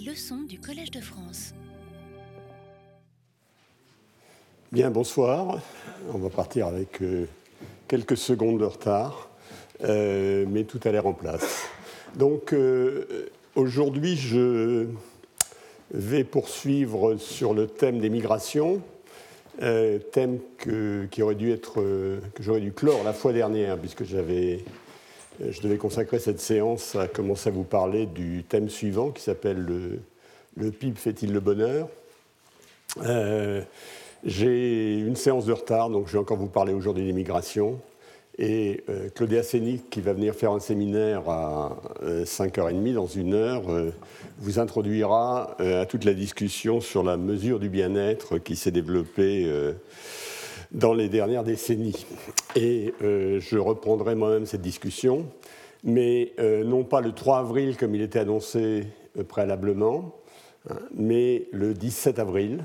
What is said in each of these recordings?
Leçons du Collège de France. Bien, bonsoir. On va partir avec euh, quelques secondes de retard, euh, mais tout a l'air en place. Donc, euh, aujourd'hui, je vais poursuivre sur le thème des migrations, thème aurait dû être, que j'aurais dû clore la fois dernière, puisque j'avais je devais consacrer cette séance à commencer à vous parler du thème suivant qui s'appelle le, le PIB fait-il le bonheur? Euh, J'ai une séance de retard, donc je vais encore vous parler aujourd'hui des migrations. Et euh, Claudia Sénic, qui va venir faire un séminaire à 5h30 euh, dans une heure, vous introduira à toute la discussion sur la mesure du bien-être qui s'est développée dans les dernières décennies. Et euh, je reprendrai moi-même cette discussion, mais euh, non pas le 3 avril comme il était annoncé euh, préalablement, hein, mais le 17 avril.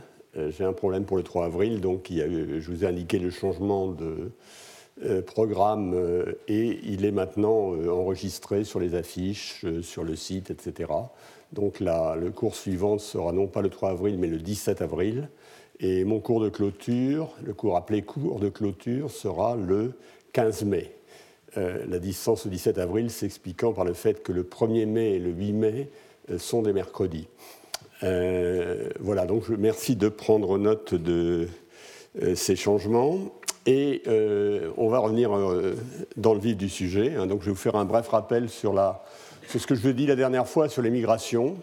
J'ai un problème pour le 3 avril, donc je vous ai indiqué le changement de programme et il est maintenant enregistré sur les affiches, sur le site, etc. Donc le cours suivant sera non pas le 3 avril, mais le 17 avril. Et mon cours de clôture, le cours appelé cours de clôture, sera le 15 mai. Euh, la distance au 17 avril s'expliquant par le fait que le 1er mai et le 8 mai euh, sont des mercredis. Euh, voilà, donc je merci de prendre note de ces changements. Et on va revenir dans le vif du sujet. Hein. donc je vais vous faire un bref rappel sur la c'est ce que je vous ai dit la dernière fois sur les migrations.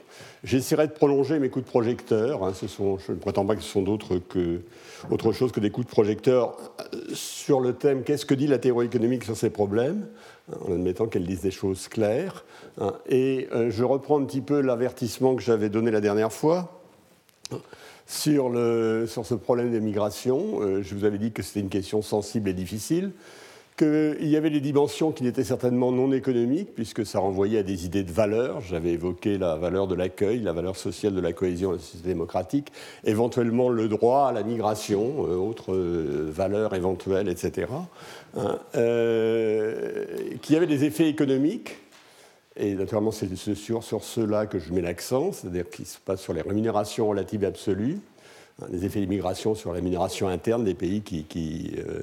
J'essaierai de prolonger mes coups de projecteur. Hein. sont, je ne prétends pas que ce sont d'autres que, autre chose que des coups de projecteur euh, sur le thème qu'est-ce que dit la théorie économique sur ces problèmes, hein, en admettant qu'elle dise des choses claires. Hein. et euh, je reprends un petit peu l'avertissement que j'avais donné la dernière fois. Sur, le, sur, ce problème des migrations, euh, je vous avais dit que c'était une question sensible et difficile qu'il y avait des dimensions qui n'étaient certainement non économiques, puisque ça renvoyait à des idées de valeur. J'avais évoqué la valeur de l'accueil, la valeur sociale de la cohésion de la société démocratique, éventuellement le droit à la migration, euh, autres euh, valeurs éventuelles, etc. Hein, euh, qui avaient des effets économiques. Et naturellement, c'est sur, sur ceux-là que je mets l'accent, c'est-à-dire qui se passe sur les rémunérations relatives et absolues, hein, les effets d'immigration sur la rémunération interne des pays qui, qui euh,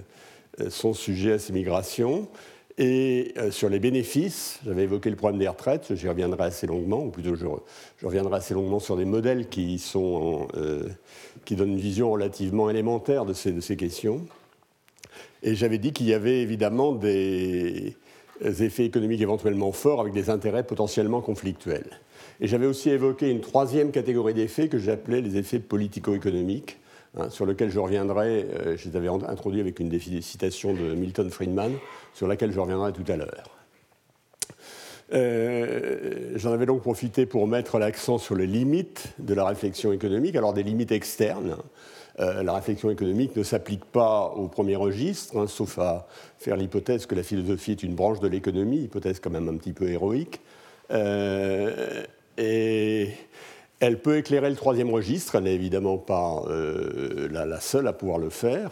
sont sujets à ces migrations. Et euh, sur les bénéfices, j'avais évoqué le problème des retraites, j'y reviendrai assez longuement, ou plutôt je, reviendrai assez longuement sur des modèles qui, sont, euh, qui donnent une vision relativement élémentaire de ces questions. Et j'avais dit qu'il y avait évidemment des effets économiques éventuellement forts avec des intérêts potentiellement conflictuels. Et j'avais aussi évoqué une troisième catégorie d'effets que j'appelais les effets politico-économiques, Hein, sur lequel je reviendrai, euh, je les avais introduit avec une citation de Milton Friedman, sur laquelle je reviendrai tout à l'heure. Euh, j'en avais donc profité pour mettre l'accent sur les limites de la réflexion économique, alors des limites externes. Euh, la réflexion économique ne s'applique pas au premier registre, hein, sauf à faire l'hypothèse que la philosophie est une branche de l'économie, hypothèse quand même un petit peu héroïque. et elle peut éclairer le troisième registre, elle n'est évidemment pas euh, la, seule à pouvoir le faire.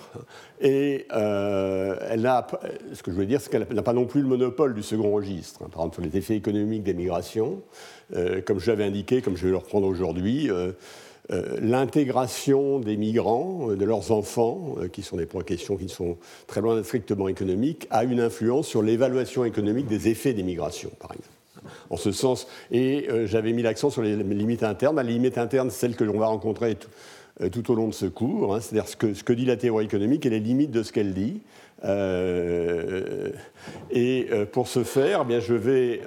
Et euh, elle a, ce que je veux dire, c'est qu'elle n'a pas non plus le monopole du second registre. Par exemple, sur les effets économiques des migrations, euh, comme je l'avais indiqué, comme je vais le reprendre aujourd'hui, l'intégration des migrants, de leurs enfants, qui sont des questions qui sont très loin d'être strictement économiques, a une influence sur l'évaluation économique des effets des migrations, par exemple en ce sens. Et euh, j'avais mis l'accent sur les limites internes. La limite interne, c'est celle que l'on va rencontrer euh, tout, au long de ce cours, hein. c'est-à-dire ce que, ce que, dit la théorie économique et les limites de ce qu'elle dit. Euh, et pour ce faire, eh bien, je vais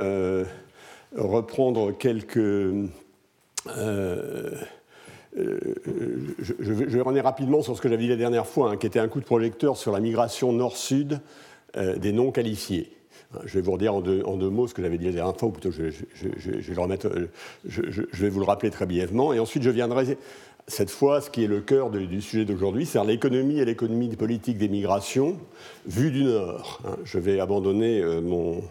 reprendre quelques. je, vais, revenir rapidement sur ce que j'avais dit la dernière fois, hein, qui était un coup de projecteur sur la migration nord-sud des non qualifiés. Je vais vous redire en deux, mots ce que j'avais dit la dernière fois, ou plutôt je, vais euh, vous le rappeler très brièvement. Et ensuite, je viendrai cette fois, ce qui est le cœur du sujet d'aujourd'hui, c'est l'économie et l'économie politique des migrations, vue du Nord. Hein. Je vais abandonner euh, mon,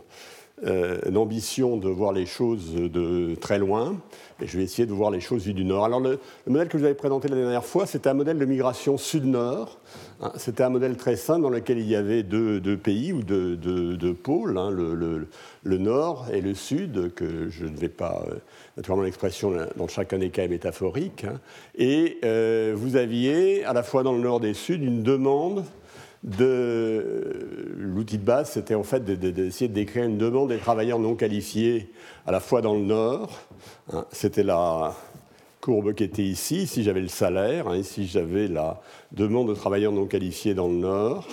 une ambition de voir les choses de très loin, et je vais essayer de voir les choses vues du nord. Alors le, modèle que je vous avais présenté la dernière fois, c'était un modèle de migration sud-nord. Hein. c'était un modèle très simple dans lequel il y avait deux, pays ou deux, pôles, hein, le, nord et le sud, que je ne vais pas... Euh, naturellement, l'expression dans chacun des cas est métaphorique. Hein. et euh, vous aviez, à la fois dans le nord et le sud, une demande de l'outil de base, c'était en fait d'essayer de, décrire une demande des travailleurs non qualifiés à la fois dans le nord, hein, c'était la courbe qui était ici, ici j'avais le salaire, hein, ici j'avais la demande de travailleurs non qualifiés dans le nord,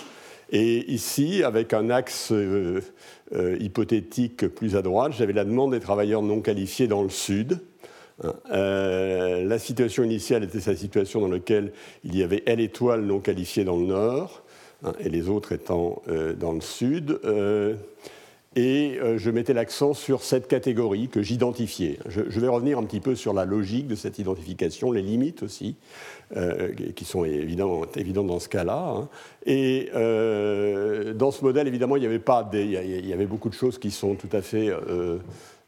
et ici, avec un axe euh, euh, hypothétique plus à droite, j'avais la demande des travailleurs non qualifiés dans le sud. Hein. Euh, la situation initiale était sa situation dans laquelle il y avait L étoile non qualifiée dans le nord, Hein, et les autres étant dans le sud. Euh, et euh, je mettais l'accent sur cette catégorie que j'identifiais. Je, vais revenir un petit peu sur la logique de cette identification, les limites aussi, qui sont évidentes évident dans ce cas-là. Hein. Et dans ce modèle, évidemment, il y avait pas il y avait beaucoup de choses qui sont tout à fait euh,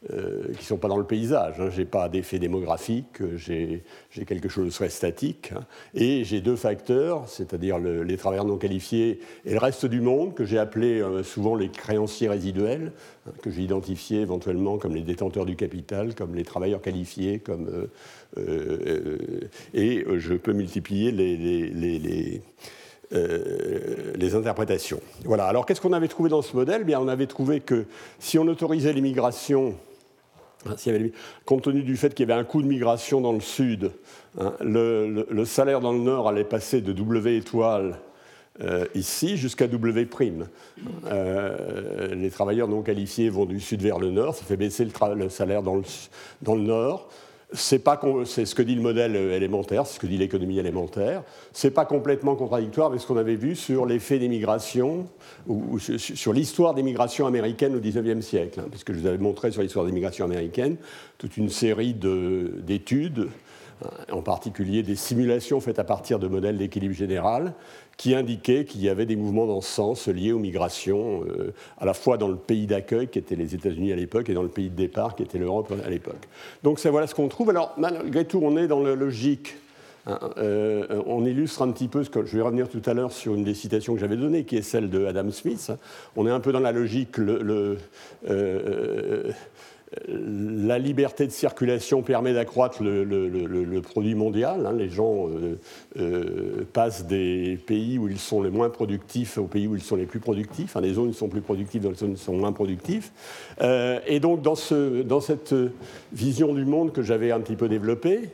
qui ne sont pas dans le paysage. Hein. Je n'ai pas d'effet démographique, j'ai quelque chose de très statique. Hein. Et j'ai deux facteurs, c'est-à-dire les travailleurs non qualifiés et le reste du monde, que j'ai appelé euh, souvent les créanciers résiduels, hein, que j'ai identifiés éventuellement comme les détenteurs du capital, comme les travailleurs qualifiés, comme, euh, et je peux multiplier les, les, interprétations. Voilà. Alors, qu'est-ce qu'on avait trouvé dans ce modèle? Bien, On avait trouvé que si on autorisait l'immigration compte tenu du fait qu'il y avait un coût de migration dans le sud, hein, le, salaire dans le nord allait passer de W étoile euh, ici jusqu'à W prime. Euh, les travailleurs non qualifiés vont du sud vers le nord, ça fait baisser le, salaire dans le nord c'est ce que dit le modèle élémentaire, c'est ce que dit l'économie élémentaire. C'est pas complètement contradictoire avec ce qu'on avait vu sur l'effet des migrations ou, sur l'histoire des migrations américaines au XIXe siècle, hein, puisque je vous avais montré sur l'histoire des migrations américaines toute une série d'études, en particulier des simulations faites à partir de modèles d'équilibre général, qui indiquait qu'il y avait des mouvements dans ce sens liés aux migrations, euh, à la fois dans le pays d'accueil, qui était les États-Unis à l'époque, et dans le pays de départ, qui était l'Europe à l'époque. Donc ça, voilà ce qu'on trouve. Alors, malgré tout, on est dans la logique. Hein, euh, on illustre un petit peu ce que je vais revenir tout à l'heure sur une des citations que j'avais données, qui est celle de Adam Smith. On est un peu dans la logique. Le, euh, la liberté de circulation permet d'accroître le, produit mondial. Hein. Les gens euh, euh, passent des pays où ils sont les moins productifs aux pays où ils sont les plus productifs. Hein. Les zones sont plus productives, les zones sont moins productifs. Euh, et donc, dans, dans, cette vision du monde que j'avais un petit peu développée,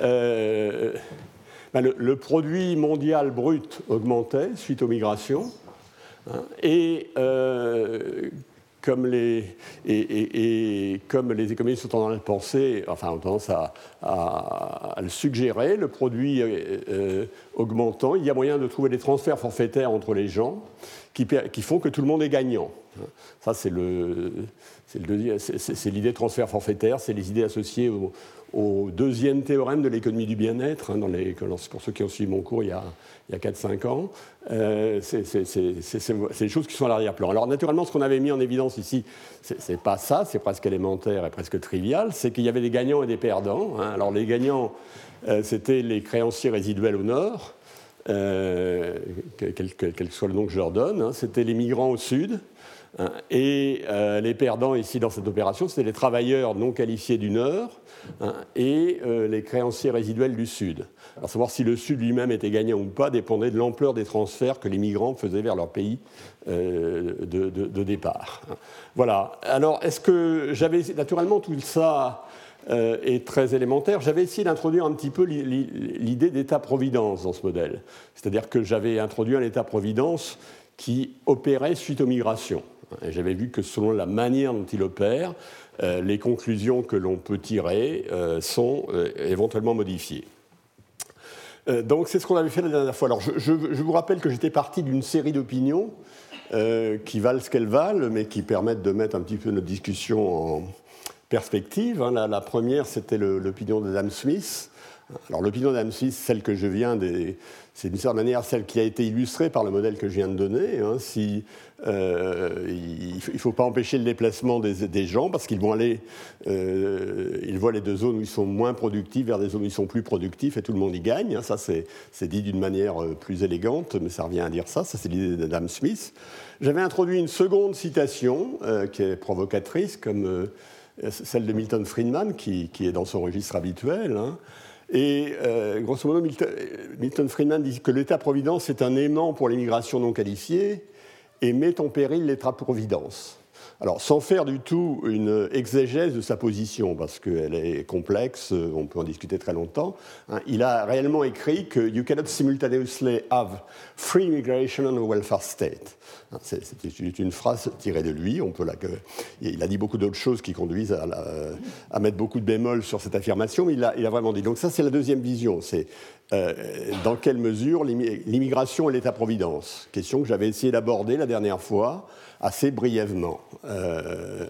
ben le, produit mondial brut augmentait suite aux migrations. Hein. et comme les, et, comme les économistes sont en train de penser, enfin ont tendance à, le suggérer, le produit euh, euh, augmentant, il y a moyen de trouver des transferts forfaitaires entre les gens qui, qui font que tout le monde est gagnant. Ça, c'est l'idée de transfert forfaitaire, c'est les idées associées au, deuxième théorème de l'économie du bien-être, hein, pour ceux qui ont suivi mon cours il y a, a 4-5 ans. Euh, c'est des choses qui sont à l'arrière-plan. Alors naturellement, ce qu'on avait mis en évidence ici, c'est pas ça, c'est presque élémentaire et presque trivial, c'est qu'il y avait des gagnants et des perdants. Hein. Alors les gagnants, euh, c'était les créanciers résiduels au nord, euh, quel, que soit le nom que je hein. c'était les migrants au sud, et euh, les perdants ici dans cette opération, c'était les travailleurs non qualifiés du Nord hein, et euh, les créanciers résiduels du Sud. Alors savoir si le Sud lui-même était gagnant ou pas dépendait de l'ampleur des transferts que les migrants faisaient vers leur pays euh, de, départ. Hein. Voilà. Alors est-ce que j'avais naturellement tout ça est très élémentaire. J'avais essayé d'introduire un petit peu l'idée d'État-providence dans ce modèle. C'est-à-dire que j'avais introduit un État-providence qui opérait suite aux migrations. J'avais vu que selon la manière dont il opère, euh, les conclusions que l'on peut tirer euh, sont euh, éventuellement modifiées. donc c'est ce qu'on avait fait la dernière fois. Alors je, vous rappelle que j'étais parti d'une série d'opinions qui valent ce qu'elles valent, mais qui permettent de mettre un petit peu notre discussion en perspective. Hein. La, première, c'était l'opinion d'Adam Smith, Alors l'opinion d'Adam Smith, celle que je viens des, c'est d'une certaine manière celle qui a été illustrée par le modèle que je viens de donner. Hein. euh, il ne faut pas empêcher le déplacement des, gens parce qu'ils vont aller, euh, ils voient les deux zones où ils sont moins productifs vers des zones où ils sont plus productifs et tout le monde y gagne. Hein. Ça, c'est, dit d'une manière euh, plus élégante, mais ça revient à dire ça. Ça, c'est l'idée d'Adam Smith. J'avais introduit une seconde citation qui est provocatrice, comme celle de Milton Friedman, qui, qui, est dans son registre habituel. Hein. Et euh, grosso modo, Milton, Friedman dit que l'État-providence est un aimant pour l'immigration non qualifiée et met en péril l'État-providence. Alors, sans faire du tout une exégèse de sa position, parce qu'elle est complexe, on peut en discuter très longtemps, hein, il a réellement écrit que You cannot simultaneously have free immigration and a welfare state. Hein, c'est une phrase tirée de lui. On peut la, il a dit beaucoup d'autres choses qui conduisent à, mettre beaucoup de bémols sur cette affirmation, mais il a, il a vraiment dit. Donc, ça, c'est la deuxième vision. C'est euh, dans quelle mesure l'immigration est l'État-providence? Question que j'avais essayé d'aborder la dernière fois assez brièvement. Euh.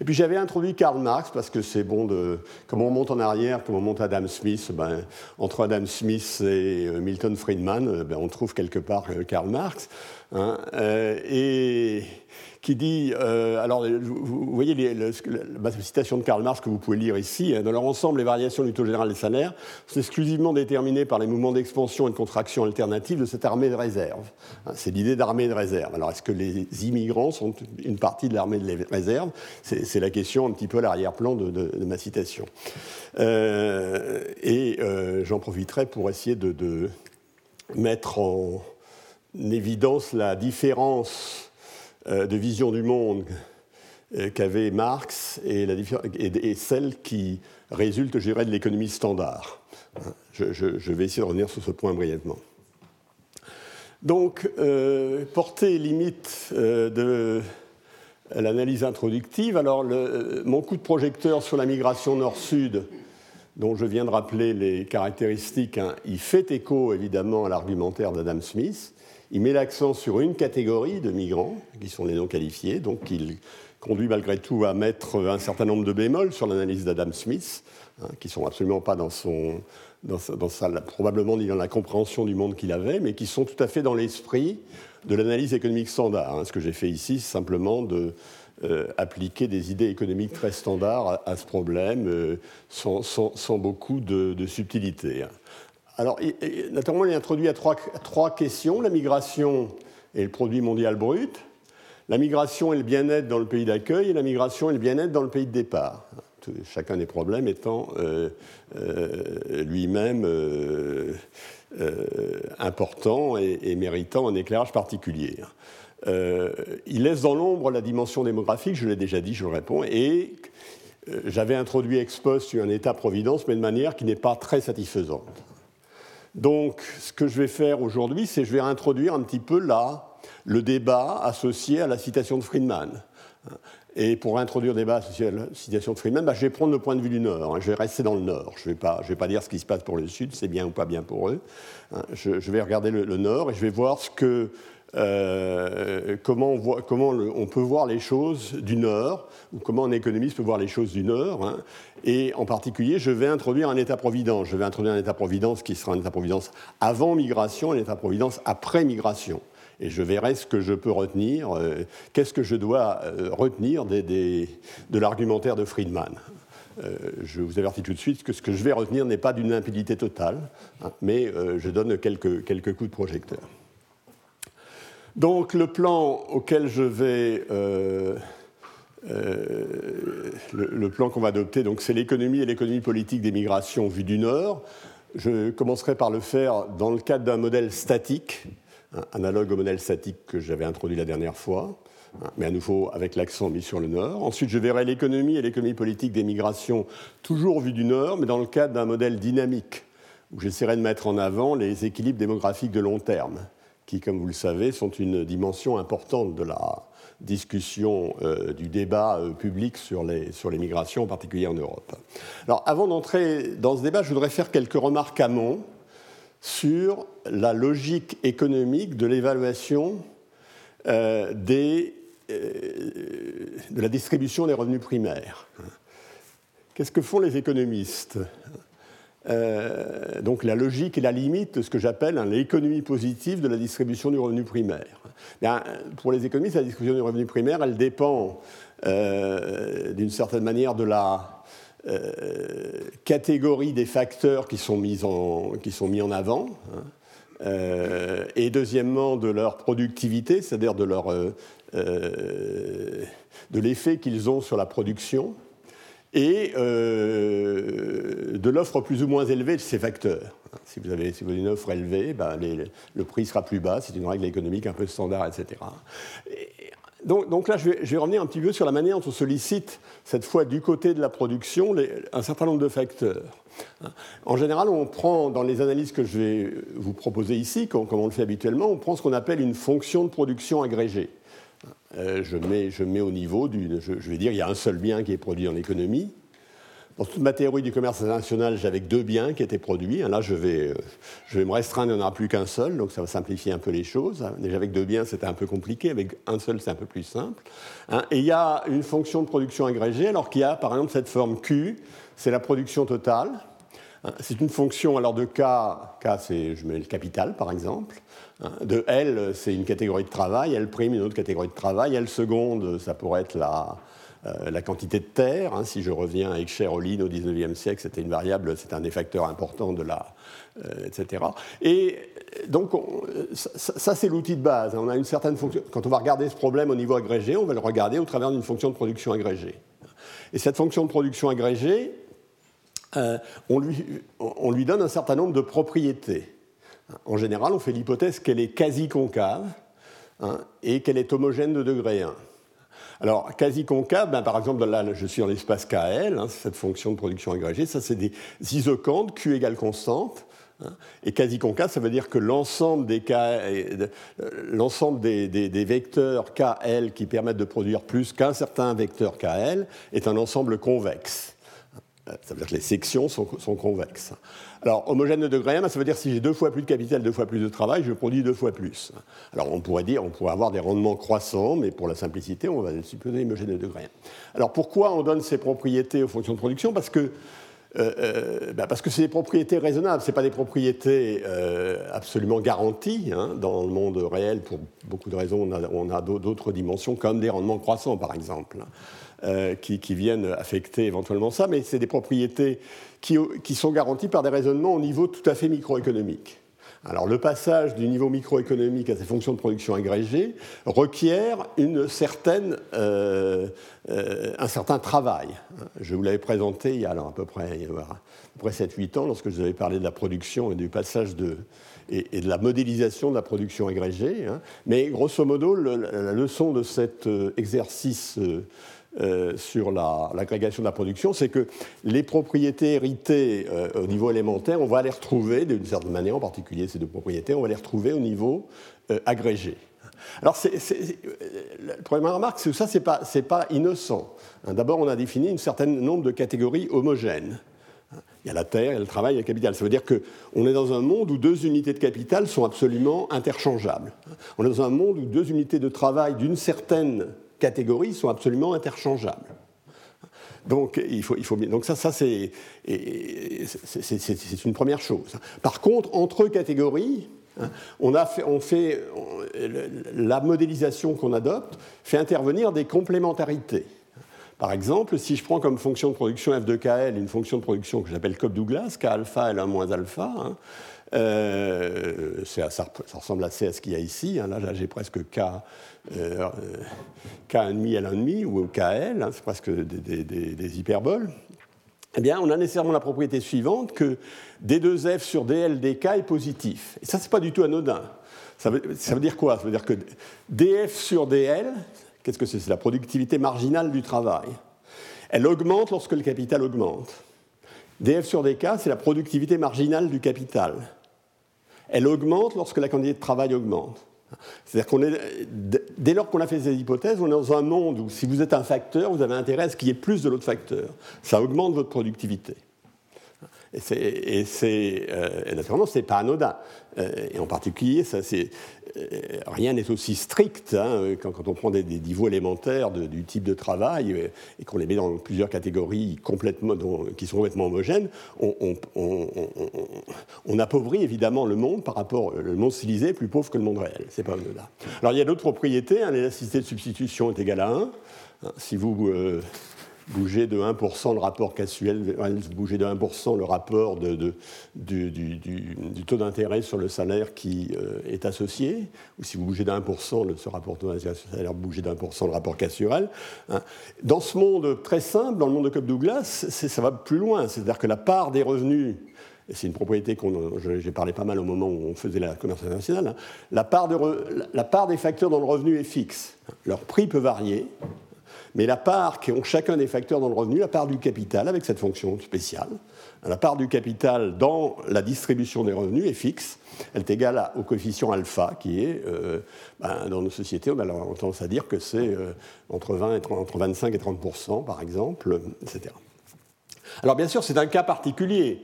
Et puis j'avais introduit Karl Marx parce que c'est bon de. Comme on monte en arrière, comme on monte Adam Smith, ben, entre Adam Smith et euh, Milton Friedman, ben, on trouve quelque part Karl Marx. Hein, et qui dit, euh, alors vous, voyez la citation de Karl Marx que vous pouvez lire ici, hein, dans leur ensemble, les variations du taux général des salaires sont exclusivement déterminées par les mouvements d'expansion et de contraction alternatives de cette armée de réserve. Hein, c'est l'idée d'armée de réserve. Alors est-ce que les immigrants sont une partie de l'armée de réserve? C'est la question un petit peu à l'arrière-plan de, ma citation. Euh, et euh, j'en profiterai pour essayer de, mettre en évidence la différence euh, de vision du monde euh, qu'avait Marx et, celle qui résulte, je dirais, de l'économie standard. Je, vais essayer de revenir sur ce point brièvement. Donc, euh, portée limite de l'analyse introductive, alors mon coup de projecteur sur la migration nord-sud, dont je viens de rappeler les caractéristiques, hein, il fait écho évidemment à l'argumentaire d'Adam Smith. Il met l'accent sur une catégorie de migrants, qui sont les non qualifiés, donc il conduit malgré tout à mettre un certain nombre de bémols sur l'analyse d'Adam Smith, hein, qui ne sont absolument pas dans son, dans sa, probablement ni dans la compréhension du monde qu'il avait, mais qui sont tout à fait dans l'esprit de l'analyse économique standard. Hein. Ce que j'ai fait ici, c'est simplement de euh, appliquer des idées économiques très standards à, ce problème, euh, sans, sans, beaucoup de, de subtilité. Alors, naturellement, il est introduit à trois, questions. La migration et le produit mondial brut, la migration et le bien-être dans le pays d'accueil, et la migration et le bien-être dans le pays de départ. Chacun des problèmes étant euh, euh, lui-même euh, important et, méritant un éclairage particulier. il laisse dans l'ombre la dimension démographique, je l'ai déjà dit, je le réponds, et j'avais introduit ex post un état-providence, mais de manière qui n'est pas très satisfaisante. Donc, ce que je vais faire aujourd'hui, c'est je vais introduire un petit peu là le débat associé à la citation de Friedman. Et pour introduire le débat associé à la citation de Friedman, bah, je vais prendre le point de vue du Nord. Hein. Je vais rester dans le Nord. Je ne vais, pas, dire ce qui se passe pour le Sud, c'est bien ou pas bien pour eux. Hein. Je, vais regarder le, Nord et je vais voir ce que euh, comment, on, peut voir les choses du Nord, ou comment un économiste peut voir les choses du Nord. Hein. Et en particulier, je vais introduire un État-providence. Je vais introduire un État-providence qui sera un État-providence avant migration et un État-providence après migration. Et je verrai ce que je peux retenir, euh, qu'est-ce que je dois euh, retenir de l'argumentaire de Friedman. je vous avertis tout de suite que ce que je vais retenir n'est pas d'une limpidité totale, hein, mais je donne quelques, quelques coups de projecteur. Donc le plan auquel je vais... Euh, euh, le, plan qu'on va adopter, c'est l'économie et l'économie politique des migrations vues du Nord. Je commencerai par le faire dans le cadre d'un modèle statique, analogue au modèle statique que j'avais introduit la dernière fois, hein, mais à nouveau avec l'accent mis sur le Nord. Ensuite, je verrai l'économie et l'économie politique des migrations toujours vues du Nord, mais dans le cadre d'un modèle dynamique, où j'essaierai de mettre en avant les équilibres démographiques de long terme qui, comme vous le savez, sont une dimension importante de la discussion, euh, du débat euh, public sur les, sur les migrations, en particulier en Europe. Alors, avant d'entrer dans ce débat, je voudrais faire quelques remarques amont sur la logique économique de l'évaluation euh, de la distribution des revenus primaires. Qu'est-ce que font les économistes? Euh, donc la logique et la limite de ce que j'appelle l'économie positive de la distribution du revenu primaire. pour les économistes, la distribution du revenu primaire, elle dépend euh, d'une certaine manière de la euh, catégorie des facteurs qui sont mis en, qui sont mis en avant. Hein. et deuxièmement de leur productivité, c'est-à-dire de, leur, de l'effet qu'ils ont sur la production, et euh, de l'offre plus ou moins élevée de ces facteurs. Si vous avez, une offre élevée, ben, le prix sera plus bas, c'est une règle économique un peu standard, etc. donc, là, je vais, revenir un petit peu sur la manière dont on sollicite, cette fois du côté de la production, un certain nombre de facteurs. En général, on prend, dans les analyses que je vais vous proposer ici, comme on le fait habituellement, on prend ce qu'on appelle une fonction de production agrégée. Euh, je, mets, au niveau. Je, vais dire, il y a un seul bien qui est produit en économie. Dans toute ma théorie du commerce international, j'avais deux biens qui étaient produits. Là, je vais, euh, je vais me restreindre, il n'y en aura plus qu'un seul, donc ça va simplifier un peu les choses. Déjà, avec deux biens, c'était un peu compliqué. Avec un seul, c'est un peu plus simple. Hein. Et il y a une fonction de production agrégée, alors qu'il y a, par exemple, cette forme Q, c'est la production totale. Hein. C'est une fonction, alors de K, K, c'est, je mets le capital, par exemple. De L, c'est une catégorie de travail, L', une autre catégorie de travail, L seconde, ça pourrait être la, euh, quantité de terre. Hein. si je reviens à Escher au 19e siècle, c'était une variable, c'était un des facteurs importants de la. Euh, etc. Et donc, ça, c'est l'outil de base. On a une certaine fonction. Quand on va regarder ce problème au niveau agrégé, on va le regarder au travers d'une fonction de production agrégée. Et cette fonction de production agrégée, euh, on lui donne un certain nombre de propriétés. En général, on fait l'hypothèse qu'elle est quasi concave hein, et qu'elle est homogène de degré 1. Alors, quasi concave, ben, par exemple, là, je suis en l'espace KL, hein, cette fonction de production agrégée, ça c'est des isocantes, Q égale constante. Hein. et quasi concave, ça veut dire que l'ensemble des, des, des, vecteurs KL qui permettent de produire plus qu'un certain vecteur KL est un ensemble convexe. Ça veut dire que les sections sont, convexes. Alors, homogène de degré 1, ça veut dire que si j'ai deux fois plus de capital, deux fois plus de travail, je produis deux fois plus. Alors, on pourrait dire, on pourrait avoir des rendements croissants, mais pour la simplicité, on va supposer homogène de 1. Alors, pourquoi on donne ces propriétés aux fonctions de production? Parce que euh, euh, bah, parce que c'est des propriétés raisonnables, ce pas des propriétés euh, absolument garanties. Hein. Dans le monde réel, pour beaucoup de raisons, on a d'autres dimensions, comme des rendements croissants, par exemple. Euh, qui, viennent affecter éventuellement ça, mais c'est des propriétés qui, sont garanties par des raisonnements au niveau tout à fait microéconomique. Alors le passage du niveau microéconomique à ces fonctions de production agrégées requiert une certaine, euh, euh, un certain travail. Je vous l'avais présenté il y a à peu près, près 7-8 ans lorsque je vous avais parlé de la production et du passage de, et, de la modélisation de la production agrégée. Hein. Mais grosso modo, la leçon de cet exercice euh, sur l'agrégation de la production, c'est que les propriétés héritées euh, au niveau élémentaire, on va les retrouver, d'une certaine manière, en particulier ces deux propriétés, on va les retrouver au niveau euh, agrégé. Alors, la première remarque, c'est que ça, ce n'est pas, pas, innocent. Hein, d'abord, on a défini un certain nombre de catégories homogènes. Il y a la terre, il y a le travail, il y a le capital. Ça veut dire qu'on est dans un monde où deux unités de capital sont absolument interchangeables. On est dans un monde où deux unités de travail d'une certaine catégories sont absolument interchangeables. Donc, il faut, il faut donc ça, ça c'est, une première chose. Par contre, entre catégories, hein, on, a fait, on fait, la modélisation qu'on adopte fait intervenir des complémentarités. Par exemple, si je prends comme fonction de production f de KL une fonction de production que j'appelle Cobb-Douglas, K alpha L1 moins alpha, hein, euh, ça, ressemble assez à ce qu'il y a ici. Hein. Là, j'ai presque K, euh, K1,5, L1,5 ou KL, hein, c'est presque des, hyperboles. Eh bien, on a nécessairement la propriété suivante que D2F sur DL dk est positif. Et ça, c'est pas du tout anodin. Ça veut, ça veut dire quoi? Ça veut dire que DF sur DL, qu'est-ce que c'est? C'est la productivité marginale du travail. Elle augmente lorsque le capital augmente. DF sur DK, c'est la productivité marginale du capital elle augmente lorsque la quantité de travail augmente. C'est-à-dire qu'on est, dès lors qu'on a fait ces hypothèses, on est dans un monde où si vous êtes un facteur, vous avez intérêt à ce qu'il y ait plus de l'autre facteur. Ça augmente votre productivité. Et, c'est, euh, naturellement, ce n'est pas anodin. Euh, et en particulier, ça, c'est, rien n'est aussi strict hein, quand, on prend des, niveaux élémentaires du type de travail et qu'on les met dans plusieurs catégories complètement, qui sont complètement homogènes. On, appauvrit évidemment le monde par rapport. Le monde est plus pauvre que le monde réel. C'est pas anodin. Alors il y a d'autres propriétés. Hein, l'élasticité de substitution est égale à 1. Hein, si vous bouger de 1% le rapport casuel, bouger de 1% le rapport du, taux d'intérêt sur le salaire qui euh, est associé, ou si vous bougez de 1% ce rapport taux d'intérêt sur le salaire, bougez de 1% le rapport casuel. Hein. Dans ce monde très simple, dans le monde de Cobb-Douglas, ça va plus loin. C'est-à-dire que la part des revenus c'est une propriété qu'on j'ai parlé pas mal au moment où on faisait la commerce internationale, hein. la, part la part des facteurs dans le revenu est fixe. Leur prix peut varier, mais la part qui ont chacun des facteurs dans le revenu, la part du capital avec cette fonction spéciale, la part du capital dans la distribution des revenus est fixe. Elle est égale au coefficient alpha, qui est, euh, ben, dans nos sociétés, on a tendance à dire que c'est euh, entre, 20 et entre 25 et 30% par exemple, etc. Alors bien sûr, c'est un cas particulier.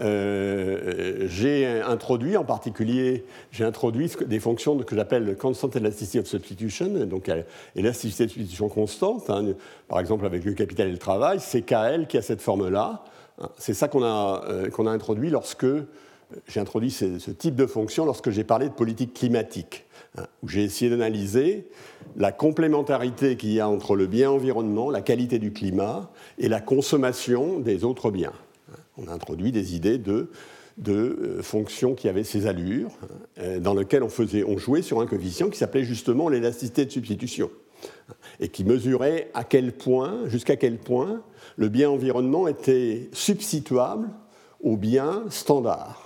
Euh, j'ai introduit en particulier, j'ai introduit des fonctions que j'appelle constant elasticity of substitution, donc élasticité de substitution constante. Hein. par exemple, avec le capital et le travail, c'est KL qui a cette forme-là. C'est ça qu'on a, euh, a introduit lorsque j'ai introduit ce, type de fonction lorsque j'ai parlé de politique climatique, où j'ai essayé d'analyser la complémentarité qu'il y a entre le bien environnement, la qualité du climat et la consommation des autres biens. On a introduit des idées de, de euh, fonctions qui avaient ces allures, hein, dans lesquelles on, faisait, on jouait sur un coefficient qui s'appelait justement l'élasticité de substitution, et qui mesurait à quel point, jusqu'à quel point, le bien environnement était substituable au bien standard.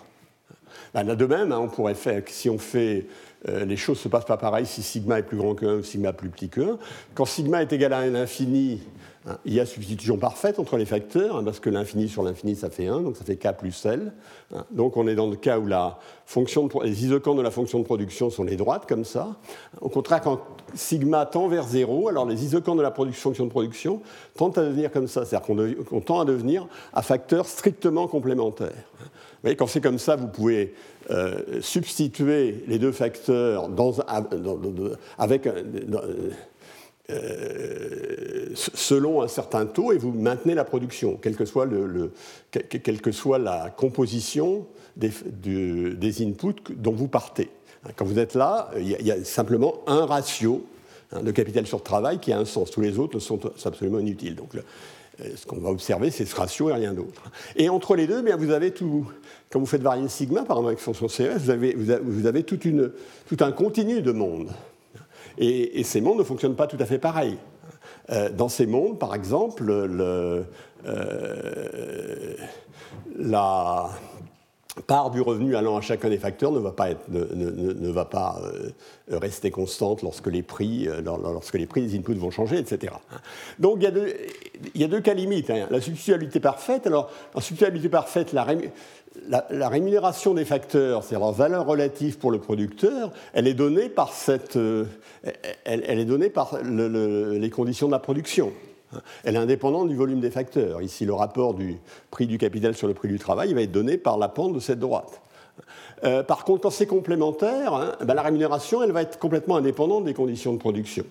Ben, là de même, hein, on pourrait faire, si on fait, euh, les choses ne se passent pas pareil si sigma est plus grand que 1 ou sigma plus petit que 1. Quand sigma est égal à l'infini, Hein, il y a substitution parfaite entre les facteurs, hein, parce que l'infini sur l'infini, ça fait 1, donc ça fait k plus L. Donc on est dans le cas où la fonction les isocants de la fonction de production sont les droites, comme ça. Au contraire, quand sigma tend vers 0, alors les isocants de la fonction de production tendent à devenir comme ça, c'est-à-dire qu'on tend à devenir à facteurs strictement complémentaires. Voyez, quand c'est comme ça, vous pouvez euh, substituer les deux facteurs avec... Selon un certain taux et vous maintenez la production, quelle que soit, la composition des, inputs dont vous partez. Quand vous êtes là, il y, a, simplement un ratio hein, de capital sur travail qui a un sens. Tous les autres sont absolument inutiles. Ce qu'on va observer, c'est ce ratio et rien d'autre. Et entre les deux, bien, vous avez tout. Quand vous faites varier sigma, par exemple avec fonction CES, vous avez, vous avez toute une, tout un continu de monde. Et, ces mondes ne fonctionnent pas tout à fait pareil. Euh, dans ces mondes, par exemple, le, euh, la part du revenu allant à chacun des facteurs ne va pas, pas euh, rester constante lorsque les, prix, lorsque les prix des inputs vont changer, etc. Donc il y a deux, cas limites. Hein. La substituabilité parfaite, alors en substituabilité parfaite, la, rémunération des facteurs, c'est-à-dire leur valeur relative pour le producteur, euh, elle, est donnée par les conditions de la production. Elle est indépendante du volume des facteurs. Ici, le rapport du prix du capital sur le prix du travail va être donné par la pente de cette droite. Euh, par contre, quand c'est complémentaire, hein, ben, la rémunération, elle va être complètement indépendante des conditions de production.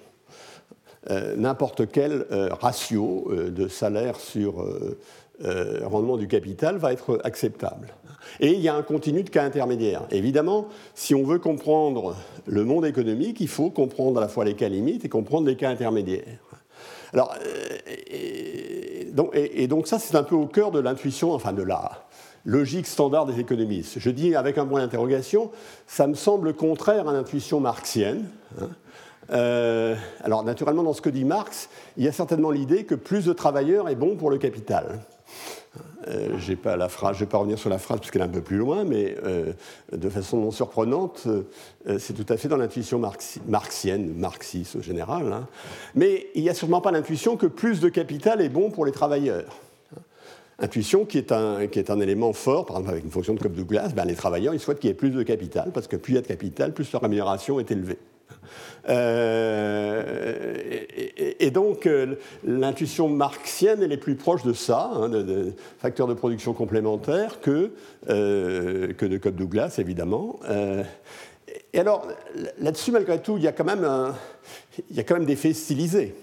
Euh, n'importe quel ratio de salaire sur euh, rendement du capital va être acceptable. Et il y a un continu de cas intermédiaires. Évidemment, si on veut comprendre le monde économique, il faut comprendre à la fois les cas limites et comprendre les cas intermédiaires. Alors, euh, et, donc, ça, c'est un peu au cœur de l'intuition, enfin de la logique standard des économistes. Je dis avec un point d'interrogation, ça me semble contraire à l'intuition marxienne. Hein. Euh, alors, naturellement, dans ce que dit Marx, il y a certainement l'idée que plus de travailleurs est bon pour le capital. Euh, je ne vais pas revenir sur la phrase parce qu'elle est un peu plus loin, mais euh, de façon non surprenante, euh, c'est tout à fait dans l'intuition marxienne, marxiste au général. Hein. Mais il n'y a sûrement pas l'intuition que plus de capital est bon pour les travailleurs. Intuition qui est, un, élément fort, par exemple avec une fonction de Cobb-Douglas, ben les travailleurs ils souhaitent qu'il y ait plus de capital, parce que plus il y a de capital, plus leur rémunération est élevée. Et, donc, l'intuition marxienne, elle est plus proche de ça, hein, de, facteurs de production complémentaires, que, que de Cobb Douglas, évidemment. et alors, là-dessus, malgré tout, il y a quand même, il y a quand même des faits stylisés.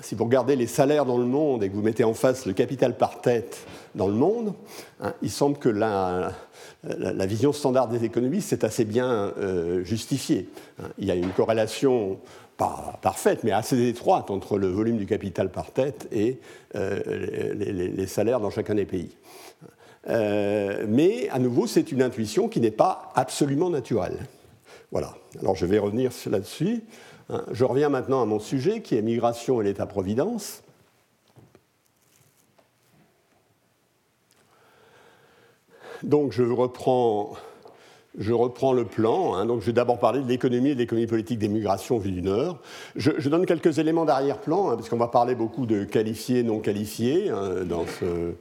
Si vous regardez les salaires dans le monde et que vous mettez en face le capital par tête dans le monde, hein, il semble que la, la, vision standard des économistes est assez bien euh, justifiée. Hein. Il y a une corrélation pas parfaite, mais assez étroite entre le volume du capital par tête et euh, les, salaires dans chacun des pays. Euh, mais à nouveau, c'est une intuition qui n'est pas absolument naturelle. Voilà. Alors je vais revenir là-dessus. Hein. Je reviens maintenant à mon sujet qui est migration et l'État-providence. Donc je reprends, je reprends le plan. Hein. donc je vais d'abord parler de l'économie et de l'économie politique des migrations vues du Nord. Je, donne quelques éléments d'arrière-plan, hein, parce qu'on va parler beaucoup de qualifiés, non qualifiés hein, dans euh,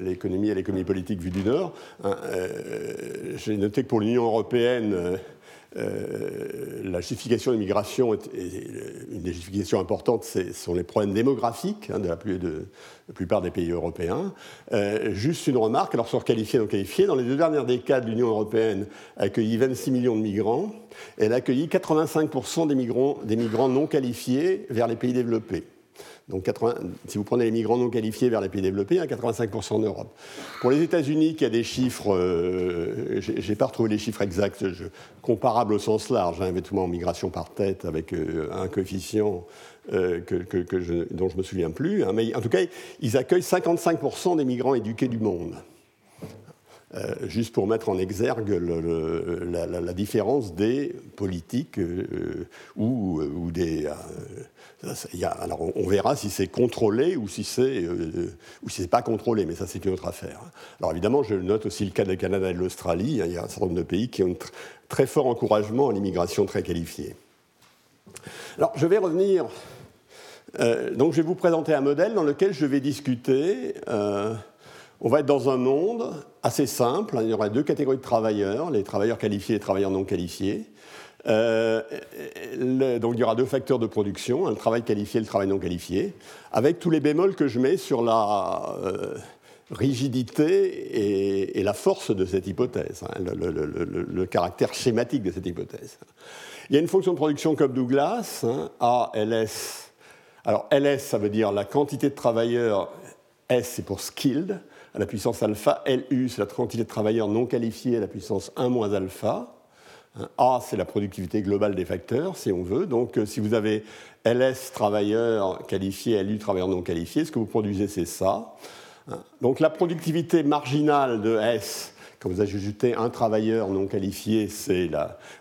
l'économie et l'économie politique vue du Nord. Euh, j'ai noté que pour l'Union européenne, euh, la justification de l'immigration, une des justifications importantes, ce sont les problèmes démographiques hein, de, la, plupart des pays européens. Euh, juste une remarque, alors sur qualifié non qualifié, dans les deux dernières décades, l'Union européenne a accueilli 26 millions de migrants. Elle a accueilli 85% des migrants, des migrants non qualifiés vers les pays développés. Donc si vous prenez les migrants non qualifiés vers les pays développés, a 85% en Europe. Pour les États-Unis, qui a des chiffres, euh, je n'ai pas retrouvé les chiffres exacts, comparables au sens large, hein, en migration par tête avec euh, un coefficient euh, dont je ne me souviens plus, hein, mais en tout cas, ils accueillent 55% des migrants éduqués du monde. Euh, juste pour mettre en exergue la, différence des politiques euh, ou, des. Euh, alors on, verra si c'est contrôlé ou si c'est ou si pas contrôlé, mais ça c'est une autre affaire. Alors évidemment, je note aussi le cas du Canada et de l'Australie. Il y a un certain nombre de pays qui ont un très fort encouragement à l'immigration très qualifiée. Alors je vais revenir. donc je vais vous présenter un modèle dans lequel je vais discuter on va être dans un monde assez simple. Il y aura deux catégories de travailleurs, les travailleurs qualifiés et les travailleurs non qualifiés. Euh, donc il y aura deux facteurs de production, le travail qualifié et le travail non qualifié, avec tous les bémols que je mets sur la euh, rigidité et, la force de cette hypothèse, hein, le, caractère schématique de cette hypothèse. Il y a une fonction de production comme Douglas, hein, A, LS. Alors LS, ça veut dire la quantité de travailleurs, S, c'est pour skilled à la puissance alpha. LU, c'est la quantité de travailleurs non qualifiés à la puissance 1 moins alpha. A, c'est la productivité globale des facteurs, si on veut. Donc, euh, si vous avez LS travailleurs qualifiés, LU travailleurs non qualifiés, ce que vous produisez, c'est ça. Donc, la productivité marginale de S, quand vous ajoutez un travailleur non qualifié, c'est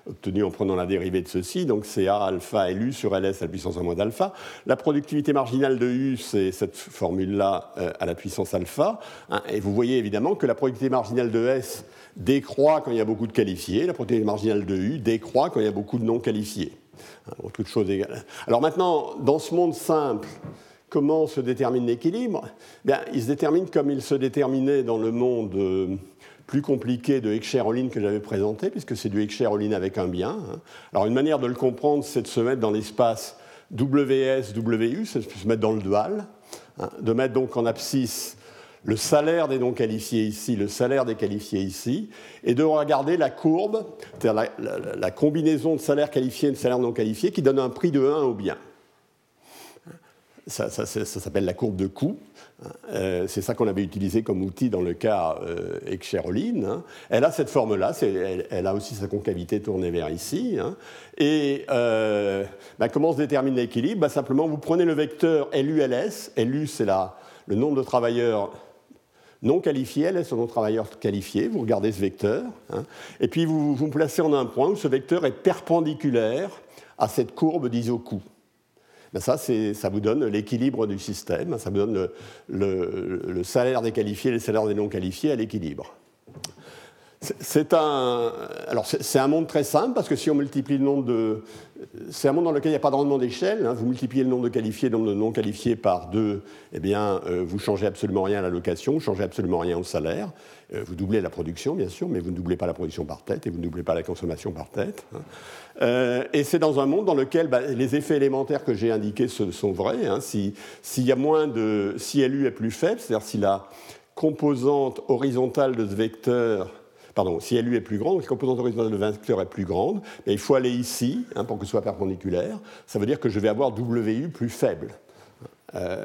obtenu en prenant la dérivée de ceci, donc c'est A alpha LU sur LS à la puissance 1 moins d'alpha. La productivité marginale de U, c'est cette formule-là euh, à la puissance alpha. Hein, et vous voyez évidemment que la productivité marginale de S décroît quand il y a beaucoup de qualifiés, la productivité marginale de U décroît quand il y a beaucoup de non qualifiés. Hein, toutes choses égales. Alors maintenant, dans ce monde simple, comment se détermine l'équilibre? Il se détermine comme il se déterminait dans le monde euh, plus compliqué de Heckscher-Ohlin que j'avais présenté, puisque c'est du Heckscher-Ohlin avec un bien. Hein. Alors une manière de le comprendre, c'est de se mettre dans l'espace WS, WU, c'est de se mettre dans le dual, hein, de mettre donc en abscisse le salaire des non qualifiés ici, le salaire des qualifiés ici, et de regarder la courbe, c'est-à-dire la, combinaison de salaire qualifié et de salaire non qualifié, qui donne un prix de 1 au bien. Ça, ça s'appelle la courbe de coût. Euh, c'est ça qu'on avait utilisé comme outil dans le cas euh, Hein. Elle a cette forme-là, elle, a aussi sa concavité tournée vers ici. Hein. Et euh, bah, comment se détermine l'équilibre? Bah, Simplement, vous prenez le vecteur LULS. LU, c'est le nombre de travailleurs non qualifiés, LS, le nombre de travailleurs qualifiés. Vous regardez ce vecteur. Hein. Et puis, vous vous placez en un point où ce vecteur est perpendiculaire à cette courbe d'isocoût. Ben ça, ça vous donne l'équilibre du système, ça vous donne le, salaire des qualifiés et le salaire des non qualifiés à l'équilibre. C'est un, alors c'est un monde très simple parce que si on multiplie le nombre de, c'est un monde dans lequel il n'y a pas de rendement d'échelle. Hein. Vous multipliez le nombre de qualifiés, le nombre de non qualifiés par deux, eh bien, euh, vous changez absolument rien à la location, vous changez absolument rien au salaire. Euh, vous doublez la production, bien sûr, mais vous ne doublez pas la production par tête et vous ne doublez pas la consommation par tête. Hein. Euh, et c'est dans un monde dans lequel bah, les effets élémentaires que j'ai indiqués sont vrais. Hein. Si, s'il y a moins de, si LU est plus faible, c'est-à-dire si la composante horizontale de ce vecteur pardon, si LU est plus grande, la composante horizontale de vecteur est plus grande, mais il faut aller ici hein, pour que ce soit perpendiculaire. Ça veut dire que je vais avoir WU plus faible. Euh,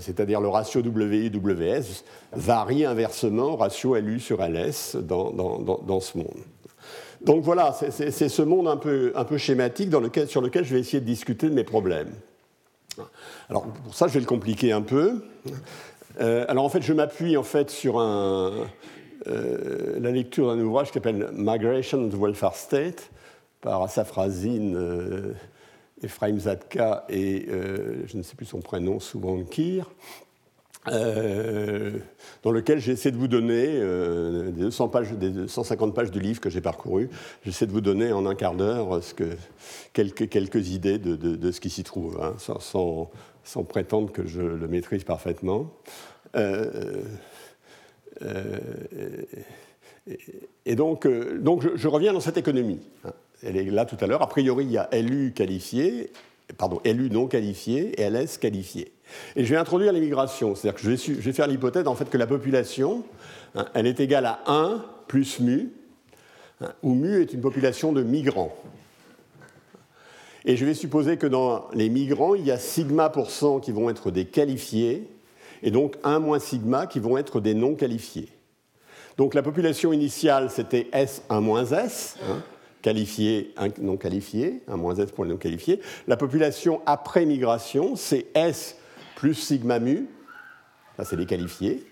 c'est-à-dire le ratio WI-WS varie inversement au ratio LU sur LS dans, dans, ce monde. Donc voilà, c'est ce monde un peu, un peu schématique dans sur lequel je vais essayer de discuter de mes problèmes. Alors pour ça, je vais le compliquer un peu. Euh, alors en fait, je m'appuie en fait sur un, euh, la lecture d'un ouvrage qui s'appelle Migration of Welfare State par Asafrazine, euh, Ephraim Zadka et euh, je ne sais plus son prénom, souvent Kir, dans lequel j'essaie de vous donner des, 200 pages, des 250 pages du livre que j'ai parcouru, j'essaie de vous donner en un quart d'heure quelques, idées de, ce qui s'y trouve, hein, sans, prétendre que je le maîtrise parfaitement. Euh, et donc, euh, donc je, reviens dans cette économie. Elle est là tout à l'heure. A priori, il y a LU qualifié, pardon, LU non qualifié et LS qualifié. Et je vais introduire l'immigration. C'est-à-dire que je vais, je vais faire l'hypothèse en fait, que la population, hein, elle est égale à 1 plus mu, hein, où mu est une population de migrants. Et je vais supposer que dans les migrants, il y a sigma pour cent qui vont être des qualifiés et donc 1 moins sigma qui vont être des non qualifiés. Donc la population initiale, c'était S1 moins S, hein, qualifié, non qualifié, 1 moins S pour les non qualifiés. La population après migration, c'est S plus sigma mu, ça c'est les qualifiés,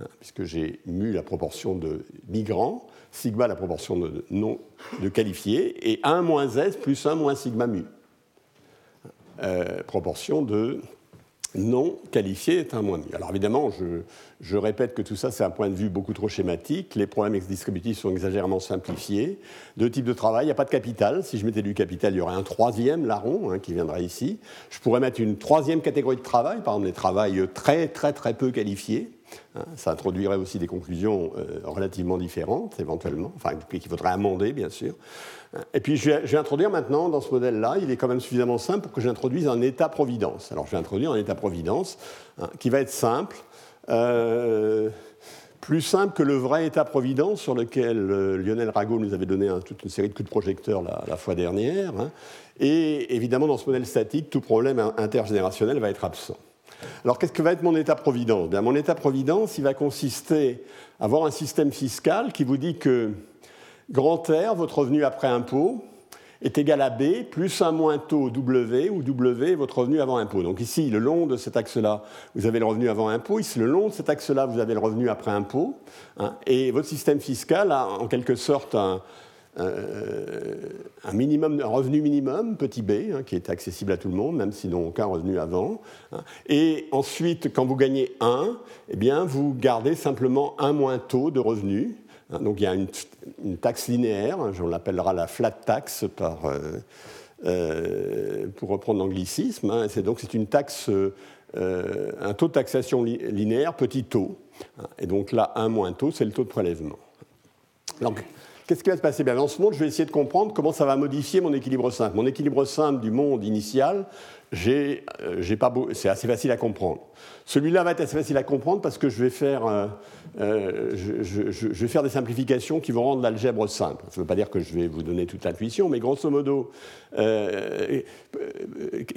hein, puisque j'ai mu la proportion de migrants, sigma la proportion de non de qualifiés, et 1 moins S plus 1 moins sigma mu, euh, proportion de non qualifié est un moins. Alors évidemment, je, répète que tout ça, c'est un point de vue beaucoup trop schématique. Les problèmes ex-distributifs sont exagérément simplifiés. Deux types de travail, il n'y a pas de capital. Si je mettais du capital, il y aurait un troisième larron hein, qui viendrait ici. Je pourrais mettre une troisième catégorie de travail, par exemple des travails très très très peu qualifiés. Hein. ça introduirait aussi des conclusions euh, relativement différentes, éventuellement, enfin, qu'il faudrait amender, bien sûr. Et puis je vais, introduire maintenant, dans ce modèle-là, il est quand même suffisamment simple pour que j'introduise un état-providence. Alors je vais introduire un état-providence hein, qui va être simple, euh, plus simple que le vrai état-providence sur lequel euh, Lionel Rago nous avait donné toute une série de coups de projecteur la, fois dernière. Hein. Et évidemment, dans ce modèle statique, tout problème intergénérationnel va être absent. Alors, qu'est-ce que va être mon état-providence? Mon état-providence, il va consister à avoir un système fiscal qui vous dit que Grand R, votre revenu après impôt, est égal à B plus un moins taux W, où W votre revenu avant impôt. Donc ici, le long de cet axe-là, vous avez le revenu avant impôt. Ici, le long de cet axe-là, vous avez le revenu après impôt. Hein. et votre système fiscal a en quelque sorte un, minimum, un revenu minimum, petit b, hein, qui est accessible à tout le monde, même s'ils n'ont aucun revenu avant. Hein. Et ensuite, quand vous gagnez 1, eh bien, vous gardez simplement un moins taux de revenu. Hein, donc il y a une, taxe linéaire, on l'appellera la flat tax euh, euh, pour reprendre l'anglicisme. Hein, donc c'est une taxe, euh, un taux de taxation linéaire, petit taux. Et donc là, un moins taux, c'est le taux de prélèvement. Donc, Qu'est-ce qui va se passer? Bien, Dans ce monde, je vais essayer de comprendre comment ça va modifier mon équilibre simple. Mon équilibre simple du monde initial, c'est assez facile à comprendre. Celui-là va être assez facile à comprendre parce que je vais faire, euh, euh, je, vais faire des simplifications qui vont rendre l'algèbre simple. Ça ne veut pas dire que je vais vous donner toute l'intuition, mais grosso modo, euh,